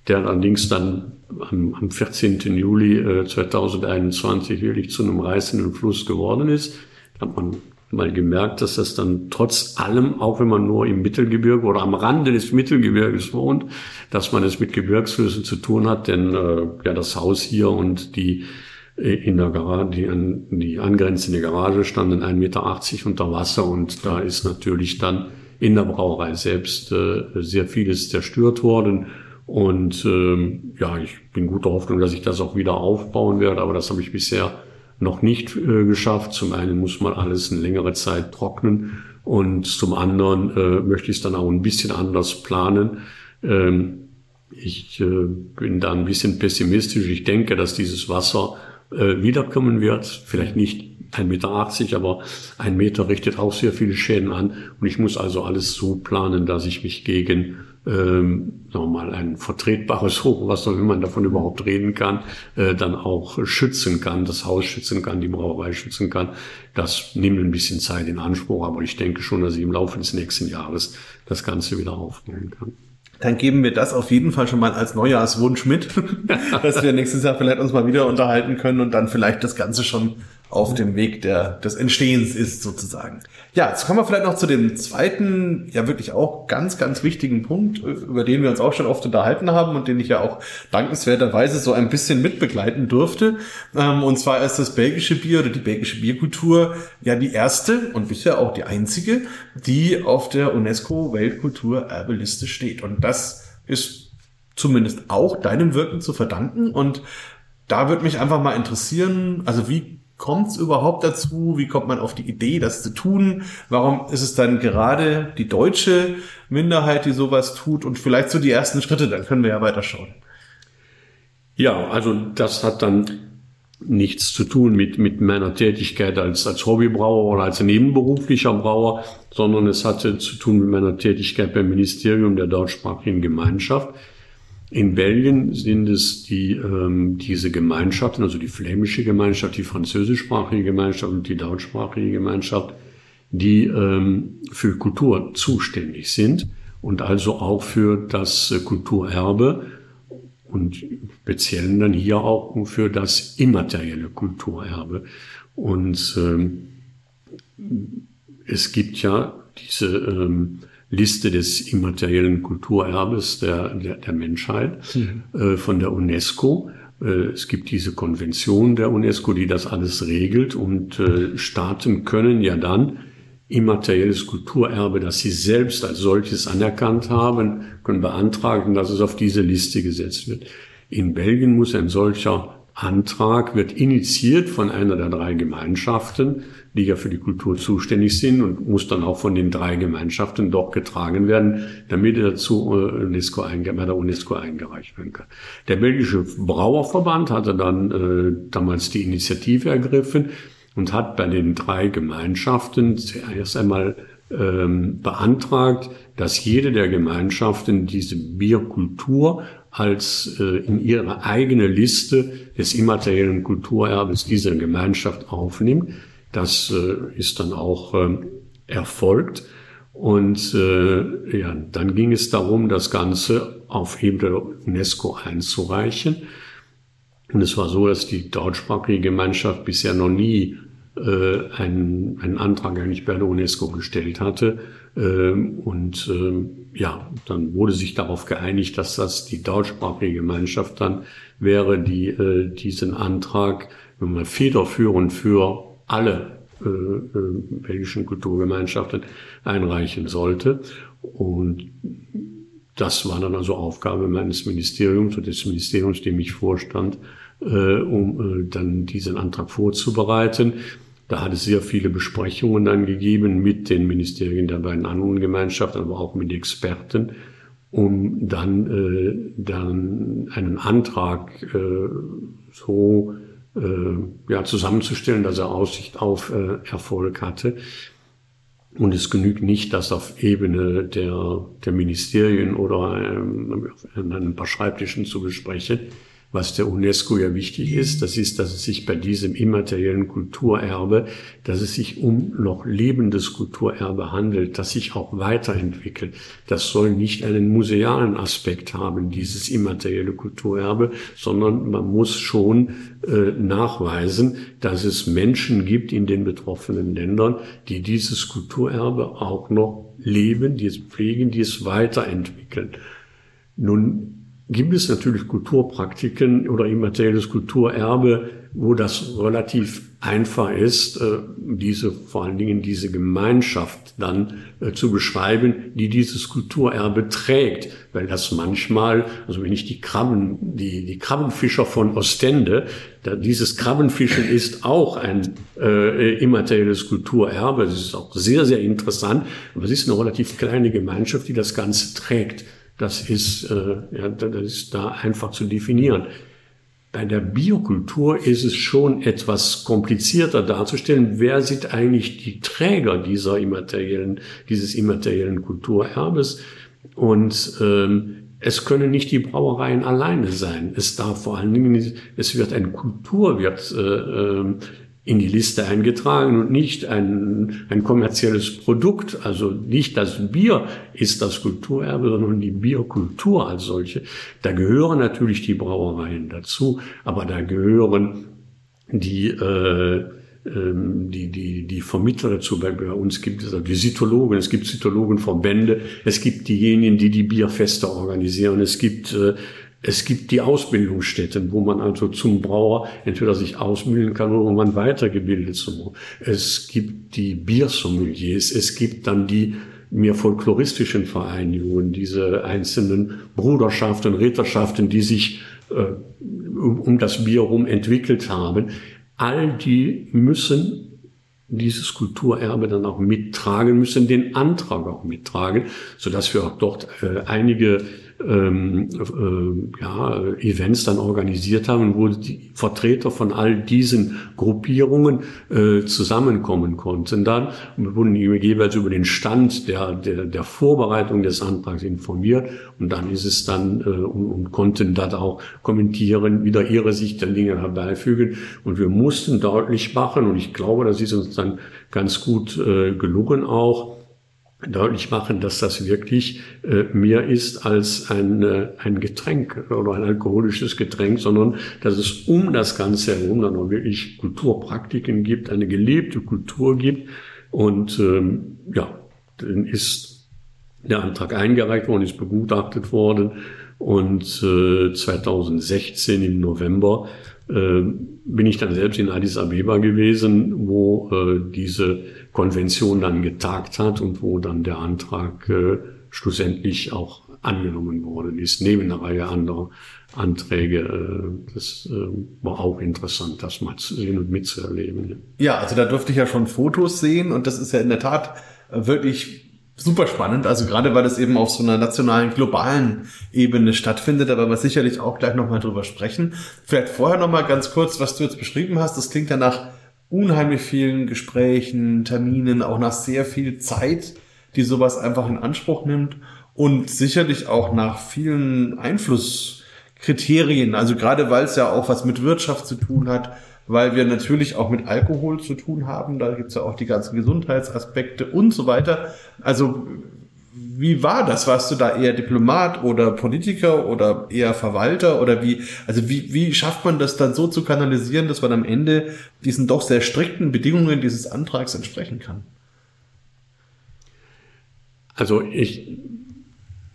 der allerdings dann am, am 14. Juli äh, 2021 wirklich zu einem reißenden Fluss geworden ist. Da hat man mal gemerkt, dass das dann trotz allem, auch wenn man nur im Mittelgebirge oder am Rande des Mittelgebirges wohnt, dass man es mit Gebirgsflüssen zu tun hat, denn äh, ja das Haus hier und die äh, in der Garage, die, an, die angrenzende Garage standen 1,80 Meter unter Wasser. Und da ist natürlich dann in der Brauerei selbst äh, sehr vieles zerstört worden. Und ähm, ja, ich bin guter Hoffnung, dass ich das auch wieder aufbauen werde, aber das habe ich bisher noch nicht äh, geschafft. Zum einen muss man alles eine längere Zeit trocknen und zum anderen äh, möchte ich es dann auch ein bisschen anders planen. Ähm, ich äh, bin da ein bisschen pessimistisch. Ich denke, dass dieses Wasser äh, wiederkommen wird. Vielleicht nicht 1,80 Meter, aber ein Meter richtet auch sehr viele Schäden an. Und ich muss also alles so planen, dass ich mich gegen ähm, nochmal ein vertretbares Hochwasser, wenn man davon überhaupt reden kann, äh, dann auch schützen kann, das Haus schützen kann, die Brauerei schützen kann. Das nimmt ein bisschen Zeit in Anspruch, aber ich denke schon, dass ich im Laufe des nächsten Jahres das Ganze wieder aufbauen kann dann geben wir das auf jeden Fall schon mal als Neujahrswunsch mit, dass wir nächstes Jahr vielleicht uns mal wieder unterhalten können und dann vielleicht das Ganze schon auf dem Weg der, des Entstehens ist sozusagen. Ja, jetzt kommen wir vielleicht noch zu dem zweiten, ja wirklich auch ganz, ganz wichtigen Punkt, über den wir uns auch schon oft unterhalten haben und den ich ja auch dankenswerterweise so ein bisschen mitbegleiten durfte. Ähm, und zwar ist das belgische Bier oder die belgische Bierkultur ja die erste und bisher auch die einzige, die auf der UNESCO Weltkulturerbeliste steht. Und das ist zumindest auch deinem Wirken zu verdanken und da würde mich einfach mal interessieren, also wie kommt es überhaupt dazu? Wie kommt man auf die Idee, das zu tun? Warum ist es dann gerade die deutsche Minderheit, die sowas tut? Und vielleicht so die ersten Schritte, dann können wir ja weiterschauen. Ja, also das hat dann nichts zu tun mit, mit meiner Tätigkeit als, als Hobbybrauer oder als nebenberuflicher Brauer, sondern es hatte zu tun mit meiner Tätigkeit beim Ministerium der deutschsprachigen Gemeinschaft. In Belgien sind es die, ähm, diese Gemeinschaften, also die flämische Gemeinschaft, die französischsprachige Gemeinschaft und die deutschsprachige Gemeinschaft, die ähm, für Kultur zuständig sind und also auch für das Kulturerbe und speziell dann hier auch für das immaterielle Kulturerbe. Und ähm, es gibt ja diese ähm, Liste des immateriellen Kulturerbes der, der, der Menschheit mhm. äh, von der UNESCO. Äh, es gibt diese Konvention der UNESCO, die das alles regelt und äh, Staaten können ja dann immaterielles Kulturerbe, das sie selbst als solches anerkannt haben, können beantragen, dass es auf diese Liste gesetzt wird. In Belgien muss ein solcher Antrag wird initiiert von einer der drei Gemeinschaften, die ja für die Kultur zuständig sind und muss dann auch von den drei Gemeinschaften dort getragen werden, damit er zu UNESCO bei der UNESCO eingereicht werden kann. Der belgische Brauerverband hatte dann äh, damals die Initiative ergriffen und hat bei den drei Gemeinschaften erst einmal ähm, beantragt, dass jede der Gemeinschaften diese Bierkultur als äh, in ihre eigene Liste des immateriellen Kulturerbes dieser Gemeinschaft aufnimmt. Das äh, ist dann auch äh, erfolgt. Und äh, ja, dann ging es darum, das Ganze auf Ebene der UNESCO einzureichen. Und es war so, dass die deutschsprachige Gemeinschaft bisher noch nie äh, einen, einen Antrag eigentlich bei der UNESCO gestellt hatte. Ähm, und ähm, ja, dann wurde sich darauf geeinigt, dass das die deutschsprachige Gemeinschaft dann wäre, die äh, diesen Antrag wenn man federführend für alle äh, äh, belgischen Kulturgemeinschaften einreichen sollte. Und das war dann also Aufgabe meines Ministeriums und des Ministeriums, dem ich vorstand, um dann diesen Antrag vorzubereiten. Da hat es sehr viele Besprechungen dann gegeben mit den Ministerien der beiden anderen Gemeinschaften, aber auch mit Experten, um dann, äh, dann einen Antrag äh, so äh, ja, zusammenzustellen, dass er Aussicht auf äh, Erfolg hatte. Und es genügt nicht, das auf Ebene der, der Ministerien oder ähm, an ein paar Schreibtischen zu besprechen. Was der UNESCO ja wichtig ist, das ist, dass es sich bei diesem immateriellen Kulturerbe, dass es sich um noch lebendes Kulturerbe handelt, das sich auch weiterentwickelt. Das soll nicht einen musealen Aspekt haben, dieses immaterielle Kulturerbe, sondern man muss schon äh, nachweisen, dass es Menschen gibt in den betroffenen Ländern, die dieses Kulturerbe auch noch leben, die es pflegen, die es weiterentwickeln. Nun gibt es natürlich Kulturpraktiken oder immaterielles Kulturerbe, wo das relativ einfach ist, äh, diese, vor allen Dingen diese Gemeinschaft dann äh, zu beschreiben, die dieses Kulturerbe trägt. Weil das manchmal, also wenn ich die Krabben, die, die Krabbenfischer von Ostende, dieses Krabbenfischen ist auch ein äh, immaterielles Kulturerbe. Das ist auch sehr, sehr interessant. Aber es ist eine relativ kleine Gemeinschaft, die das Ganze trägt. Das ist, äh, ja, das ist da einfach zu definieren. Bei der Biokultur ist es schon etwas komplizierter darzustellen. Wer sind eigentlich die Träger dieser immateriellen, dieses immateriellen Kulturerbes? Und ähm, es können nicht die Brauereien alleine sein. Es darf vor allen Dingen, es wird ein Kulturwirt äh, ähm, in die Liste eingetragen und nicht ein, ein kommerzielles Produkt. Also nicht das Bier ist das Kulturerbe, sondern die Bierkultur als solche. Da gehören natürlich die Brauereien dazu, aber da gehören die, äh, ähm, die, die, die Vermittler dazu. Bei, uns gibt es also die Cytologen, es gibt Cytologenverbände, es gibt diejenigen, die die Bierfeste organisieren, es gibt äh, es gibt die Ausbildungsstätten, wo man also zum Brauer entweder sich ausbilden kann oder wo man weitergebildet zum Es gibt die Biersommeliers, es gibt dann die mehr folkloristischen Vereinigungen, diese einzelnen Bruderschaften, Ritterschaften, die sich äh, um, das Bier herum entwickelt haben. All die müssen dieses Kulturerbe dann auch mittragen, müssen den Antrag auch mittragen, so dass wir auch dort äh, einige ähm, äh, ja, Events dann organisiert haben, wo die Vertreter von all diesen Gruppierungen äh, zusammenkommen konnten. Dann wurden jeweils über den Stand der, der, der Vorbereitung des Antrags informiert und dann ist es dann äh, und, und konnten dann auch kommentieren, wieder ihre Sicht der Dinge herbeifügen. Und wir mussten deutlich machen, und ich glaube, das ist uns dann ganz gut äh, gelungen auch, deutlich machen, dass das wirklich äh, mehr ist als ein, äh, ein Getränk oder ein alkoholisches Getränk, sondern dass es um das Ganze herum dann auch wirklich Kulturpraktiken gibt, eine gelebte Kultur gibt. Und ähm, ja, dann ist der Antrag eingereicht worden, ist begutachtet worden und äh, 2016 im November äh, bin ich dann selbst in Addis Abeba gewesen, wo äh, diese Konvention dann getagt hat und wo dann der Antrag äh, schlussendlich auch angenommen worden ist, neben einer Reihe anderer Anträge. Äh, das äh, war auch interessant, das mal zu sehen und mitzuerleben. Ja, also da durfte ich ja schon Fotos sehen und das ist ja in der Tat äh, wirklich super spannend. Also gerade weil das eben auf so einer nationalen, globalen Ebene stattfindet, werden wir sicherlich auch gleich nochmal drüber sprechen. Vielleicht vorher nochmal ganz kurz, was du jetzt beschrieben hast. Das klingt ja nach unheimlich vielen Gesprächen, Terminen, auch nach sehr viel Zeit, die sowas einfach in Anspruch nimmt und sicherlich auch nach vielen Einflusskriterien. Also gerade weil es ja auch was mit Wirtschaft zu tun hat, weil wir natürlich auch mit Alkohol zu tun haben. Da gibt's ja auch die ganzen Gesundheitsaspekte und so weiter. Also wie war das? Warst du da eher Diplomat oder Politiker oder eher Verwalter oder wie, also wie, wie schafft man das dann so zu kanalisieren, dass man am Ende diesen doch sehr strikten Bedingungen dieses Antrags entsprechen kann? Also ich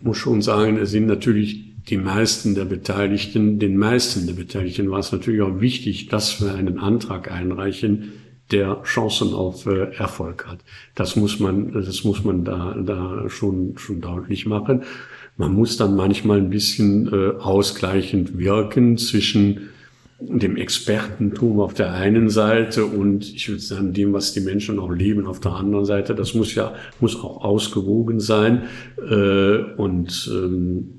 muss schon sagen, es sind natürlich die meisten der Beteiligten, den meisten der Beteiligten war es natürlich auch wichtig, dass wir einen Antrag einreichen, der Chancen auf äh, Erfolg hat. Das muss man, das muss man da, da schon, schon deutlich machen. Man muss dann manchmal ein bisschen äh, ausgleichend wirken zwischen dem Expertentum auf der einen Seite und ich würde sagen dem, was die Menschen auch leben auf der anderen Seite. Das muss ja muss auch ausgewogen sein äh, und ähm,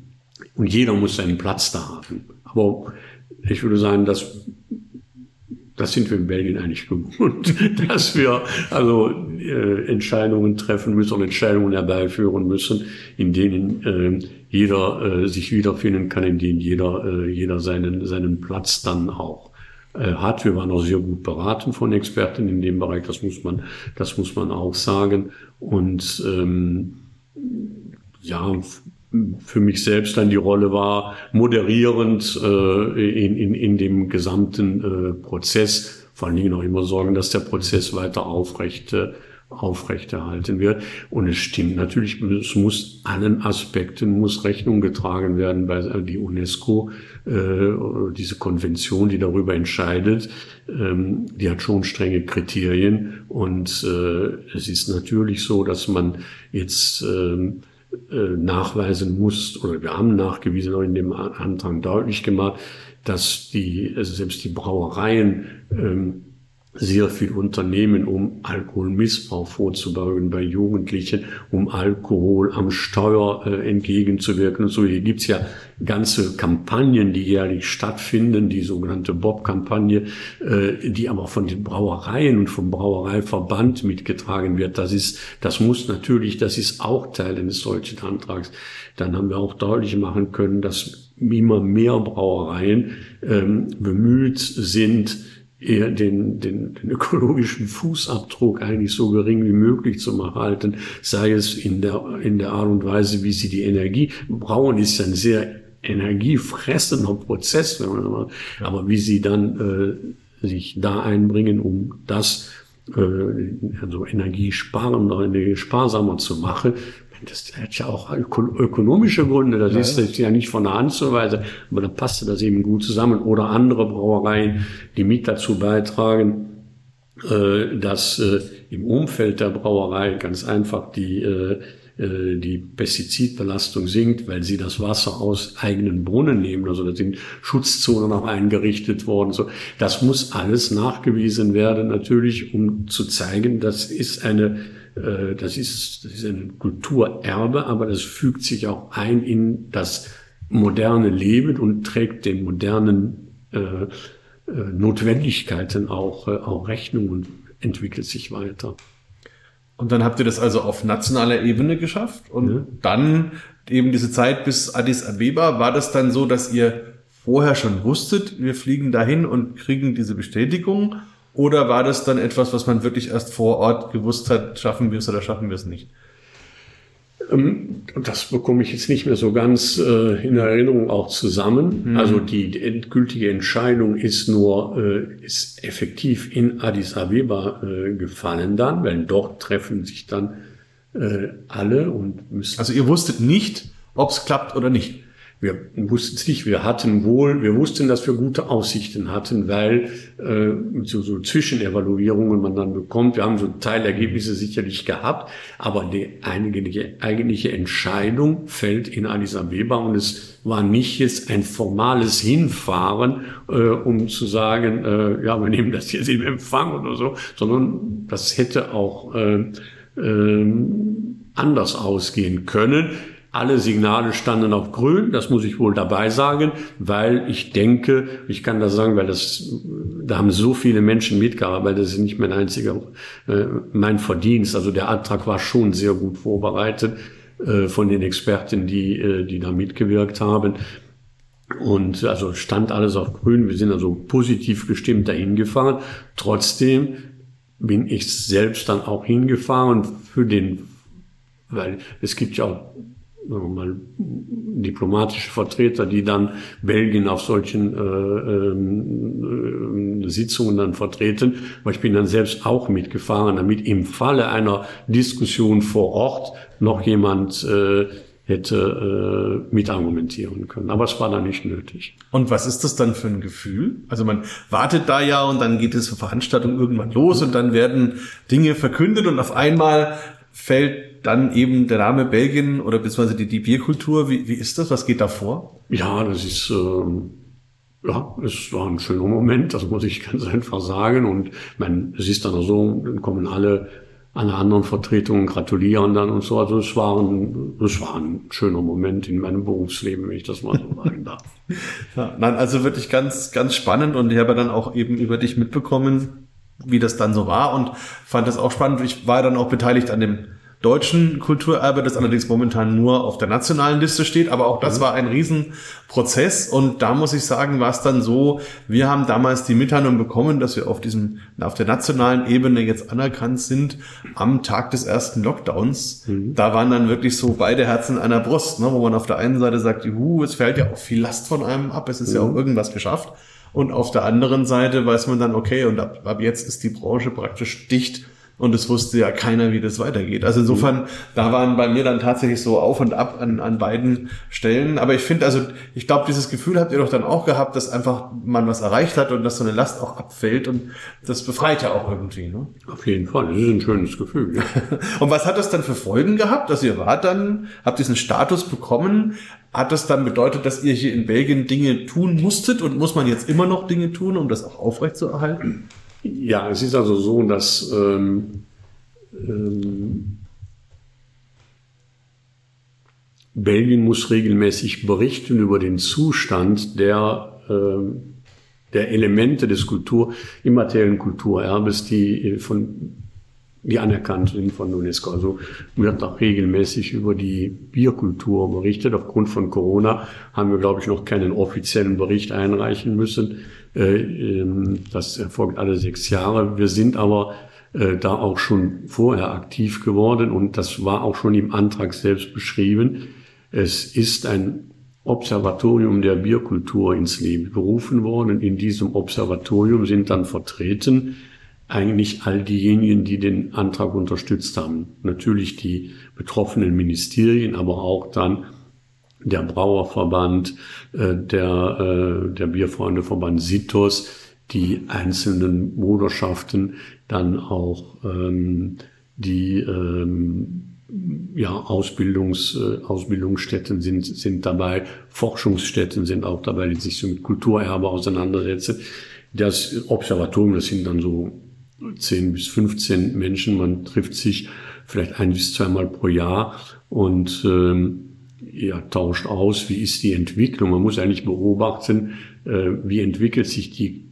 und jeder muss seinen Platz da haben. Aber ich würde sagen, dass das sind wir in Belgien eigentlich gewohnt, dass wir also äh, Entscheidungen treffen müssen und Entscheidungen herbeiführen müssen, in denen äh, jeder äh, sich wiederfinden kann, in denen jeder, äh, jeder seinen, seinen Platz dann auch äh, hat. Wir waren auch sehr gut beraten von Experten in dem Bereich, das muss man, das muss man auch sagen. Und ähm, ja, für mich selbst dann die Rolle war, moderierend äh, in, in, in dem gesamten äh, Prozess, vor allen Dingen auch immer sorgen, dass der Prozess weiter aufrecht, äh, aufrechterhalten wird. Und es stimmt natürlich, es muss allen Aspekten muss Rechnung getragen werden bei die UNESCO, äh, diese Konvention, die darüber entscheidet, ähm, die hat schon strenge Kriterien. Und äh, es ist natürlich so, dass man jetzt äh, äh, nachweisen muss, oder wir haben nachgewiesen, auch in dem Antrag deutlich gemacht, dass die, also selbst die Brauereien ähm, sehr viel unternehmen, um Alkoholmissbrauch vorzubeugen bei Jugendlichen, um Alkohol am Steuer äh, entgegenzuwirken und so. Hier gibt's ja ganze Kampagnen, die jährlich stattfinden, die sogenannte Bob-Kampagne, äh, die aber von den Brauereien und vom Brauereiverband mitgetragen wird. Das ist, das muss natürlich, das ist auch Teil eines solchen Antrags. Dann haben wir auch deutlich machen können, dass immer mehr Brauereien ähm, bemüht sind, eher den, den, den ökologischen Fußabdruck eigentlich so gering wie möglich zu halten, sei es in der, in der Art und Weise, wie sie die Energie, Brauen ist ja ein sehr energiefressender Prozess, wenn man mal, aber wie sie dann äh, sich da einbringen, um das äh, also energiesparender, energiesparsamer zu machen, das hat ja auch ökonomische Gründe, das ja, ist jetzt ja nicht von der Hand zu weisen, aber da passte das eben gut zusammen. Oder andere Brauereien, die mit dazu beitragen, äh, dass äh, im Umfeld der Brauerei ganz einfach die, äh, die Pestizidbelastung sinkt, weil sie das Wasser aus eigenen Brunnen nehmen. Also da sind Schutzzonen auch eingerichtet worden. So, das muss alles nachgewiesen werden, natürlich, um zu zeigen, das ist eine das ist, das ist ein Kulturerbe, aber das fügt sich auch ein in das moderne Leben und trägt den modernen äh, äh, Notwendigkeiten auch, äh, auch Rechnung und entwickelt sich weiter. Und dann habt ihr das also auf nationaler Ebene geschafft und ja. dann eben diese Zeit bis Addis Abeba, war das dann so, dass ihr vorher schon wusstet, wir fliegen dahin und kriegen diese Bestätigung? Oder war das dann etwas, was man wirklich erst vor Ort gewusst hat, schaffen wir es oder schaffen wir es nicht? Ähm, das bekomme ich jetzt nicht mehr so ganz äh, in Erinnerung auch zusammen. Mhm. Also die endgültige Entscheidung ist nur, äh, ist effektiv in Addis Abeba äh, gefallen dann, weil dort treffen sich dann alle und müssen. Also ihr wusstet nicht, ob es klappt oder nicht. Wir wussten es nicht, wir hatten wohl, wir wussten, dass wir gute Aussichten hatten, weil äh, so, so Zwischenevaluierungen man dann bekommt. Wir haben so Teilergebnisse sicherlich gehabt, aber die eigentliche, eigentliche Entscheidung fällt in Addis Abeba und es war nicht jetzt ein formales Hinfahren, äh, um zu sagen, äh, ja, wir nehmen das jetzt im Empfang oder so, sondern das hätte auch äh, äh, anders ausgehen können. Alle Signale standen auf grün, das muss ich wohl dabei sagen, weil ich denke, ich kann das sagen, weil das, da haben so viele Menschen mitgearbeitet, das ist nicht mein einziger, äh, mein Verdienst. Also der Antrag war schon sehr gut vorbereitet äh, von den Experten, die, äh, die da mitgewirkt haben. Und also stand alles auf grün. Wir sind also positiv gestimmt dahin gefahren. Trotzdem bin ich selbst dann auch hingefahren für den, weil es gibt ja auch mal, diplomatische Vertreter, die dann Belgien auf solchen äh, äh, Sitzungen dann vertreten. Aber ich bin dann selbst auch mitgefahren, damit im Falle einer Diskussion vor Ort noch jemand äh, hätte äh, mitargumentieren können. Aber es war dann nicht nötig. Und was ist das dann für ein Gefühl? Also man wartet da ja und dann geht diese Veranstaltung irgendwann los und dann werden Dinge verkündet und auf einmal fällt dann eben der Name Belgien oder beziehungsweise die, die Bierkultur. Wie, wie ist das? Was geht da vor? Ja, das ist, ähm, ja, es war ein schöner Moment, das muss ich ganz einfach sagen. Und man, es ist dann so, dann kommen alle alle anderen Vertretungen gratulieren dann und so. Also es war ein, es war ein schöner Moment in meinem Berufsleben, wenn ich das mal so sagen darf. Ja, nein, also wirklich ganz, ganz spannend und ich habe dann auch eben über dich mitbekommen, wie das dann so war und fand das auch spannend. Ich war dann auch beteiligt an dem deutschen Kulturerbe, das allerdings momentan nur auf der nationalen Liste steht. Aber auch das mhm. war ein Riesenprozess. Und da muss ich sagen, war es dann so, wir haben damals die Mitteilung bekommen, dass wir auf diesem, auf der nationalen Ebene jetzt anerkannt sind am Tag des ersten Lockdowns. Mhm. Da waren dann wirklich so beide Herzen einer Brust, ne, wo man auf der einen Seite sagt, juhu, es fällt ja auch viel Last von einem ab, es ist mhm. ja auch irgendwas geschafft. Und auf der anderen Seite weiß man dann, okay, und ab, ab jetzt ist die Branche praktisch dicht und es wusste ja keiner, wie das weitergeht. Also insofern, da waren bei mir dann tatsächlich so auf und ab an, an beiden Stellen. Aber ich finde, also ich glaube, dieses Gefühl habt ihr doch dann auch gehabt, dass einfach man was erreicht hat und dass so eine Last auch abfällt und das befreit ja auch irgendwie. Ne? Auf jeden Fall, das ist ein schönes Gefühl. Ja. und was hat das dann für Folgen gehabt? Also ihr wart dann, habt diesen Status bekommen. Hat das dann bedeutet, dass ihr hier in Belgien Dinge tun musstet und muss man jetzt immer noch Dinge tun, um das auch aufrechtzuerhalten? Ja, es ist also so, dass ähm, ähm, Belgien muss regelmäßig berichten über den Zustand der, äh, der Elemente des Kultur, immateriellen Kulturerbes, die von die anerkannt sind von UNESCO. Also wird auch regelmäßig über die Bierkultur berichtet. Aufgrund von Corona haben wir, glaube ich, noch keinen offiziellen Bericht einreichen müssen. Äh, ähm, das erfolgt alle sechs Jahre. Wir sind aber äh, da auch schon vorher aktiv geworden und das war auch schon im Antrag selbst beschrieben. Es ist ein Observatorium der Bierkultur ins Leben gerufen worden. In diesem Observatorium sind dann vertreten eigentlich all diejenigen, die den Antrag unterstützt haben. Natürlich die betroffenen Ministerien, aber auch dann der Brauerverband, äh, der, äh, der Bierfreundeverband Sitos, die einzelnen Bruderschaften, dann auch ähm, die ähm, ja, Ausbildungs, äh, Ausbildungsstätten sind, sind dabei, Forschungsstätten sind auch dabei, die sich so mit Kulturerbe auseinandersetzen. Das Observatorium, das sind dann so 10 bis 15 Menschen, man trifft sich vielleicht ein bis zweimal pro Jahr und ähm, ja, tauscht aus, wie ist die Entwicklung. Man muss eigentlich beobachten, äh, wie entwickelt sich die,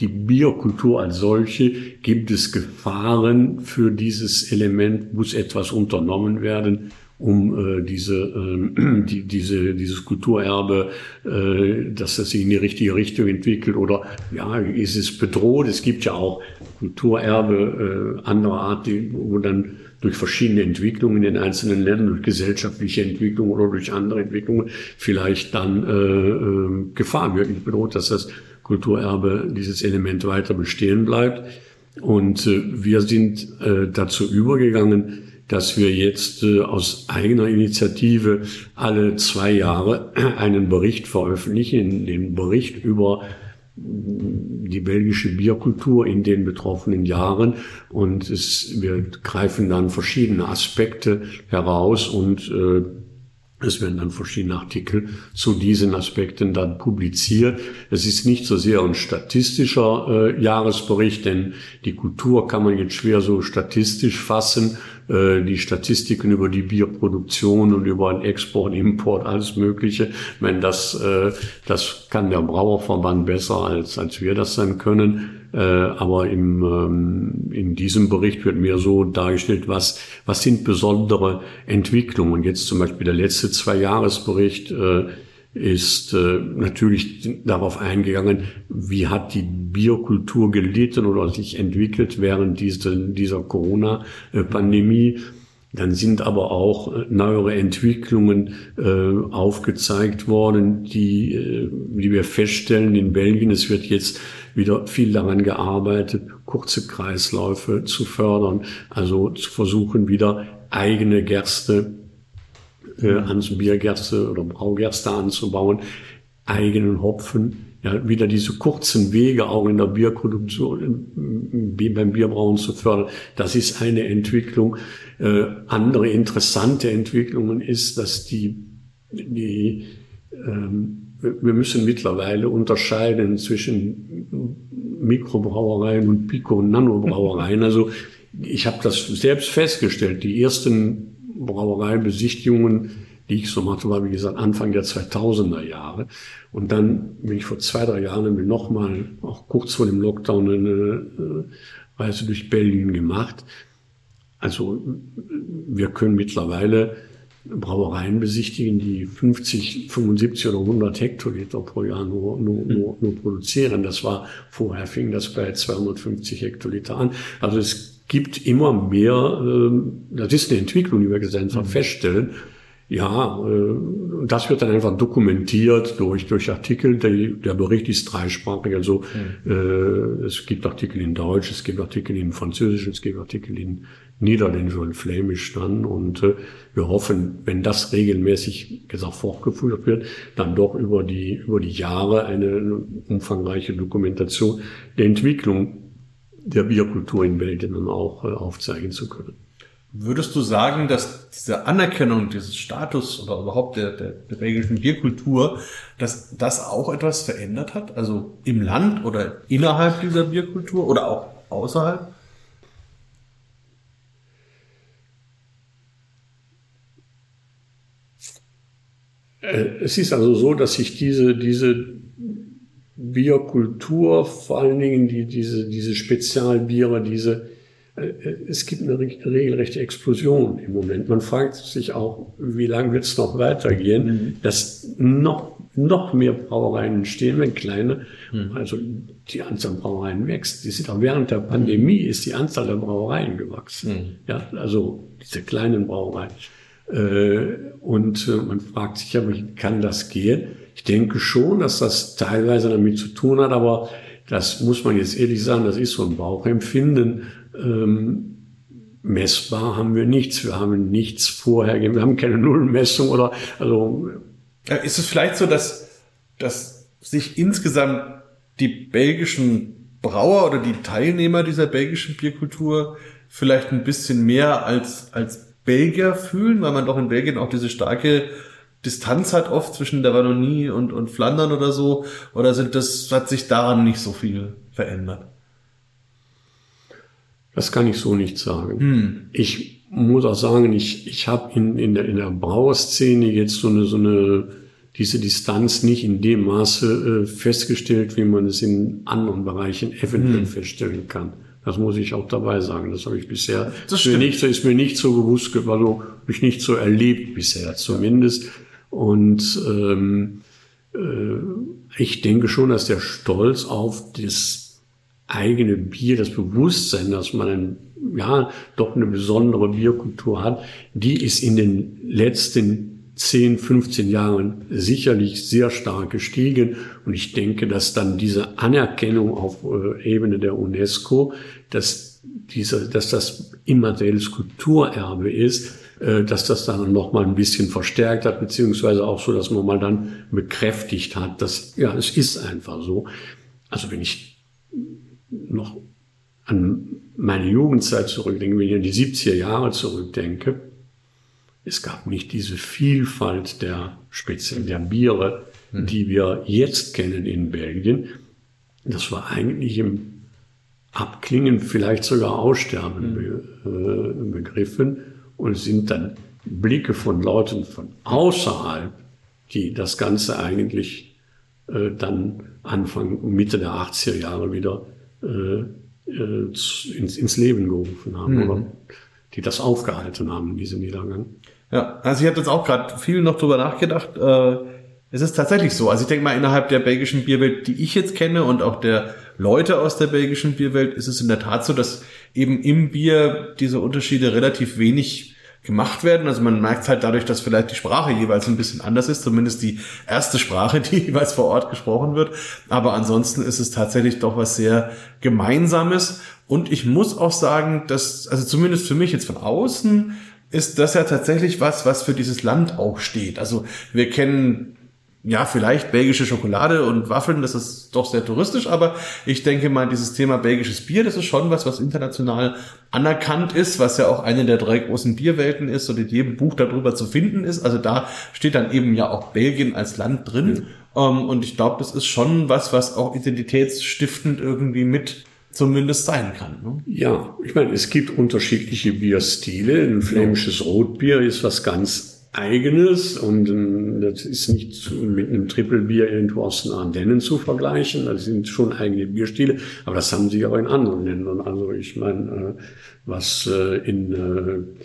die Biokultur als solche. Gibt es Gefahren für dieses Element? Muss etwas unternommen werden? Um äh, diese, äh, die, diese, dieses Kulturerbe, äh, dass das sich in die richtige Richtung entwickelt oder ja, ist es bedroht? Es gibt ja auch Kulturerbe äh, anderer Art, die, wo dann durch verschiedene Entwicklungen in den einzelnen Ländern, durch gesellschaftliche Entwicklungen oder durch andere Entwicklungen vielleicht dann äh, äh, Gefahr wirklich bedroht, dass das Kulturerbe, dieses Element weiter bestehen bleibt. Und äh, wir sind äh, dazu übergegangen, dass wir jetzt äh, aus eigener Initiative alle zwei Jahre einen Bericht veröffentlichen, den Bericht über die belgische Bierkultur in den betroffenen Jahren und es, wir greifen dann verschiedene Aspekte heraus und äh, es werden dann verschiedene Artikel zu diesen Aspekten dann publiziert. Es ist nicht so sehr ein statistischer äh, Jahresbericht, denn die Kultur kann man jetzt schwer so statistisch fassen. Äh, die Statistiken über die Bierproduktion und über den Export, Import, alles Mögliche. Ich meine, das, äh, das kann der Brauerverband besser als, als wir das dann können. Äh, aber im, ähm, in diesem Bericht wird mir so dargestellt, was, was sind besondere Entwicklungen. Jetzt zum Beispiel der letzte Zwei-Jahres-Bericht äh, ist äh, natürlich darauf eingegangen, wie hat die Biokultur gelitten oder sich entwickelt während dieser, dieser Corona-Pandemie. Dann sind aber auch äh, neuere Entwicklungen äh, aufgezeigt worden, die, äh, wie wir feststellen in Belgien. Es wird jetzt wieder viel daran gearbeitet, kurze Kreisläufe zu fördern, also zu versuchen, wieder eigene Gerste äh, ans Biergerste oder Braugerste anzubauen, eigenen Hopfen, ja, wieder diese kurzen Wege auch in der Bierproduktion, beim Bierbrauen zu fördern. Das ist eine Entwicklung. Äh, andere interessante Entwicklungen ist, dass die, die ähm, wir müssen mittlerweile unterscheiden zwischen Mikrobrauereien und Pico- und Nanobrauereien. Also ich habe das selbst festgestellt. Die ersten Brauereibesichtigungen, die ich so machte, war wie gesagt Anfang der 2000er Jahre. Und dann bin ich vor zwei, drei Jahren nochmal, auch kurz vor dem Lockdown, eine äh, Reise durch Belgien gemacht. Also wir können mittlerweile Brauereien besichtigen, die 50, 75 oder 100 Hektoliter pro Jahr nur, nur, mhm. nur, nur produzieren. Das war, vorher fing das bei 250 Hektoliter an. Also es gibt immer mehr, äh, das ist eine Entwicklung, die wir einfach mhm. feststellen. Ja, äh, das wird dann einfach dokumentiert durch, durch Artikel. Der, der Bericht ist dreisprachig. Also mhm. äh, es gibt Artikel in Deutsch, es gibt Artikel in Französisch, es gibt Artikel in Niederländisch und Flämisch dann. Und äh, wir hoffen, wenn das regelmäßig gesagt fortgeführt wird, dann doch über die, über die Jahre eine umfangreiche Dokumentation der Entwicklung der Bierkultur in Belgien dann auch äh, aufzeigen zu können. Würdest du sagen, dass diese Anerkennung dieses Status oder überhaupt der, der, der belgischen Bierkultur, dass das auch etwas verändert hat? Also im Land oder innerhalb dieser Bierkultur oder auch außerhalb? Äh, es ist also so, dass sich diese, diese Bierkultur, vor allen Dingen die, diese, diese Spezialbiere, diese, äh, es gibt eine regelrechte Explosion im Moment. Man fragt sich auch, wie lange wird es noch weitergehen, mhm. dass noch, noch mehr Brauereien entstehen, wenn kleine, mhm. also die Anzahl Brauereien wächst. Die sind auch während der Pandemie ist die Anzahl der Brauereien gewachsen. Mhm. Ja, also diese kleinen Brauereien. Äh, und äh, man fragt sich ja, wie kann das gehen? Ich denke schon, dass das teilweise damit zu tun hat, aber das muss man jetzt ehrlich sagen, das ist so ein Bauchempfinden. Ähm, messbar haben wir nichts. Wir haben nichts vorher, wir haben keine Nullmessung oder, also. Ist es vielleicht so, dass, dass sich insgesamt die belgischen Brauer oder die Teilnehmer dieser belgischen Bierkultur vielleicht ein bisschen mehr als, als Belgier fühlen, weil man doch in Belgien auch diese starke Distanz hat oft zwischen der Wallonie und, und Flandern oder so? Oder sind das, hat sich daran nicht so viel verändert? Das kann ich so nicht sagen. Hm. Ich muss auch sagen, ich, ich habe in, in der, in der Brauerszene jetzt so eine, so eine, diese Distanz nicht in dem Maße äh, festgestellt, wie man es in anderen Bereichen eventuell hm. feststellen kann. Das muss ich auch dabei sagen. Das habe ich bisher das stimmt. Nicht, ist mir nicht so bewusst, also mich nicht so erlebt bisher zumindest. Und ähm, äh, ich denke schon, dass der Stolz auf das eigene Bier, das Bewusstsein, dass man ein, ja doch eine besondere Bierkultur hat, die ist in den letzten 10, 15 Jahren sicherlich sehr stark gestiegen. Und ich denke, dass dann diese Anerkennung auf äh, Ebene der UNESCO, dass, diese, dass das immaterielles Kulturerbe ist, äh, dass das dann noch mal ein bisschen verstärkt hat, beziehungsweise auch so, dass man mal dann bekräftigt hat, dass, ja, es ist einfach so. Also wenn ich noch an meine Jugendzeit zurückdenke, wenn ich an die 70er Jahre zurückdenke, es gab nicht diese Vielfalt der speziellen der Biere, hm. die wir jetzt kennen in Belgien. Das war eigentlich im Abklingen, vielleicht sogar Aussterben hm. äh, begriffen und sind dann Blicke von Leuten von außerhalb, die das Ganze eigentlich äh, dann Anfang, Mitte der 80er Jahre wieder äh, äh, ins, ins Leben gerufen haben mhm. oder die das aufgehalten haben, diese Niedergang. Ja, also ich habe jetzt auch gerade viel noch drüber nachgedacht. Äh, es ist tatsächlich so. Also ich denke mal, innerhalb der belgischen Bierwelt, die ich jetzt kenne und auch der Leute aus der belgischen Bierwelt, ist es in der Tat so, dass eben im Bier diese Unterschiede relativ wenig gemacht werden. Also man merkt halt dadurch, dass vielleicht die Sprache jeweils ein bisschen anders ist, zumindest die erste Sprache, die jeweils vor Ort gesprochen wird. Aber ansonsten ist es tatsächlich doch was sehr Gemeinsames. Und ich muss auch sagen, dass, also zumindest für mich jetzt von außen, ist das ja tatsächlich was, was für dieses Land auch steht. Also wir kennen ja, vielleicht belgische Schokolade und Waffeln, das ist doch sehr touristisch, aber ich denke mal, dieses Thema belgisches Bier, das ist schon was, was international anerkannt ist, was ja auch eine der drei großen Bierwelten ist und in jedem Buch darüber zu finden ist. Also da steht dann eben ja auch Belgien als Land drin. Mhm. Um, und ich glaube, das ist schon was, was auch identitätsstiftend irgendwie mit zumindest sein kann. Ne? Ja, ich meine, es gibt unterschiedliche Bierstile. Ein flämisches Rotbier ist was ganz Eigenes und ähm, das ist nicht mit einem Trippelbier irgendwo aus den Ardennen zu vergleichen. Das sind schon eigene Bierstile, aber das haben sie auch in anderen Ländern. Also ich meine, äh, was äh, in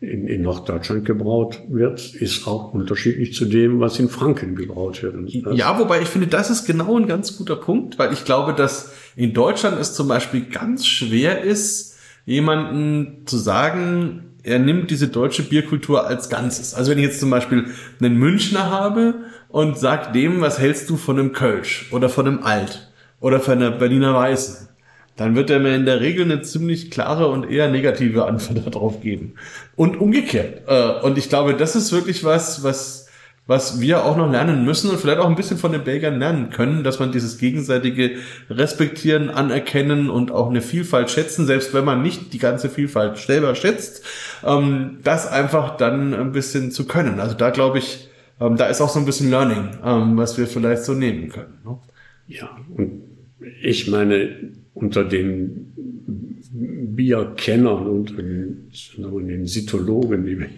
in, in Norddeutschland gebraut wird, ist auch unterschiedlich zu dem, was in Franken gebraut wird. Ja, wobei ich finde, das ist genau ein ganz guter Punkt, weil ich glaube, dass in Deutschland es zum Beispiel ganz schwer ist, jemanden zu sagen, er nimmt diese deutsche Bierkultur als Ganzes. Also wenn ich jetzt zum Beispiel einen Münchner habe und sag dem, was hältst du von einem Kölsch oder von einem Alt oder von einer Berliner Weißen? dann wird er mir in der Regel eine ziemlich klare und eher negative Antwort darauf geben. Und umgekehrt. Äh, und ich glaube, das ist wirklich was, was, was wir auch noch lernen müssen und vielleicht auch ein bisschen von den Belgiern lernen können, dass man dieses gegenseitige Respektieren, Anerkennen und auch eine Vielfalt schätzen, selbst wenn man nicht die ganze Vielfalt selber schätzt, ähm, das einfach dann ein bisschen zu können. Also da glaube ich, ähm, da ist auch so ein bisschen Learning, ähm, was wir vielleicht so nehmen können. Ne? Ja, und ich meine, unter den Bierkennern und den Cytologen, wie wir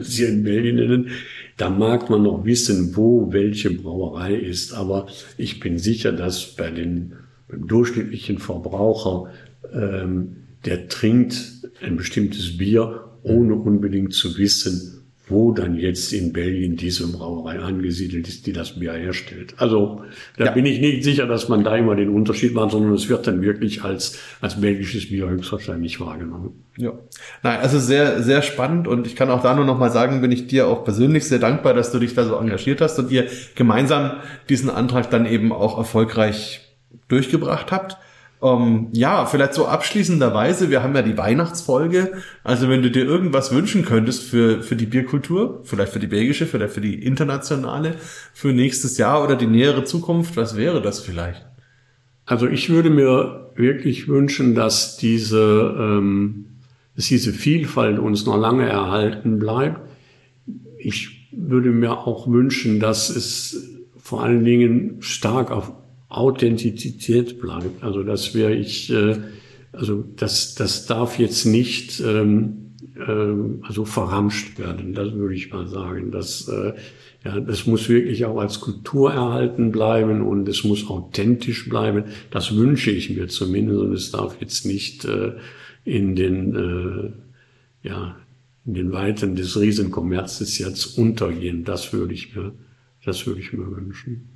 sie in Belgien nennen, da mag man noch wissen, wo welche Brauerei ist. Aber ich bin sicher, dass bei den beim durchschnittlichen Verbraucher, ähm, der trinkt ein bestimmtes Bier, ohne unbedingt zu wissen, wo dann jetzt in Belgien diese Brauerei angesiedelt ist, die das Bier herstellt. Also da ja. bin ich nicht sicher, dass man da immer den Unterschied macht, sondern es wird dann wirklich als, als belgisches Bier höchstwahrscheinlich wahrgenommen. Ja, nein, also sehr, sehr spannend und ich kann auch da nur noch mal sagen, bin ich dir auch persönlich sehr dankbar, dass du dich da so engagiert hast und ihr gemeinsam diesen Antrag dann eben auch erfolgreich durchgebracht habt. Ähm, ja, vielleicht so abschließenderweise, wir haben ja die Weihnachtsfolge. Also wenn du dir irgendwas wünschen könntest für, für die Bierkultur, vielleicht für die belgische, vielleicht für die internationale, für nächstes Jahr oder die nähere Zukunft, was wäre das vielleicht? Also ich würde mir wirklich wünschen, dass diese, ähm, dass diese Vielfalt uns noch lange erhalten bleibt. Ich würde mir auch wünschen, dass es vor allen Dingen stark auf Authentizität bleibt. Also das wäre ich, äh, also das, das darf jetzt nicht ähm, äh, also verramscht werden, das würde ich mal sagen. Das, äh, ja, das muss wirklich auch als Kultur erhalten bleiben und es muss authentisch bleiben. Das wünsche ich mir zumindest und es darf jetzt nicht äh, in den äh, ja in den Weiten des Riesenkommerzes jetzt untergehen. Das würde ich mir, das würde ich mir wünschen.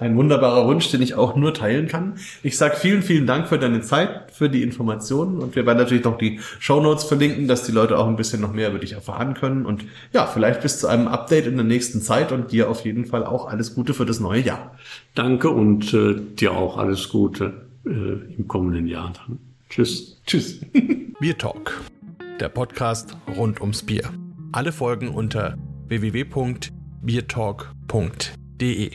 Ein wunderbarer Wunsch, den ich auch nur teilen kann. Ich sage vielen, vielen Dank für deine Zeit, für die Informationen und wir werden natürlich noch die Show Notes verlinken, dass die Leute auch ein bisschen noch mehr über dich erfahren können und ja, vielleicht bis zu einem Update in der nächsten Zeit und dir auf jeden Fall auch alles Gute für das neue Jahr. Danke und äh, dir auch alles Gute äh, im kommenden Jahr dann. Tschüss. Tschüss. Bier Talk, der Podcast rund ums Bier. Alle Folgen unter www.biertalk.de.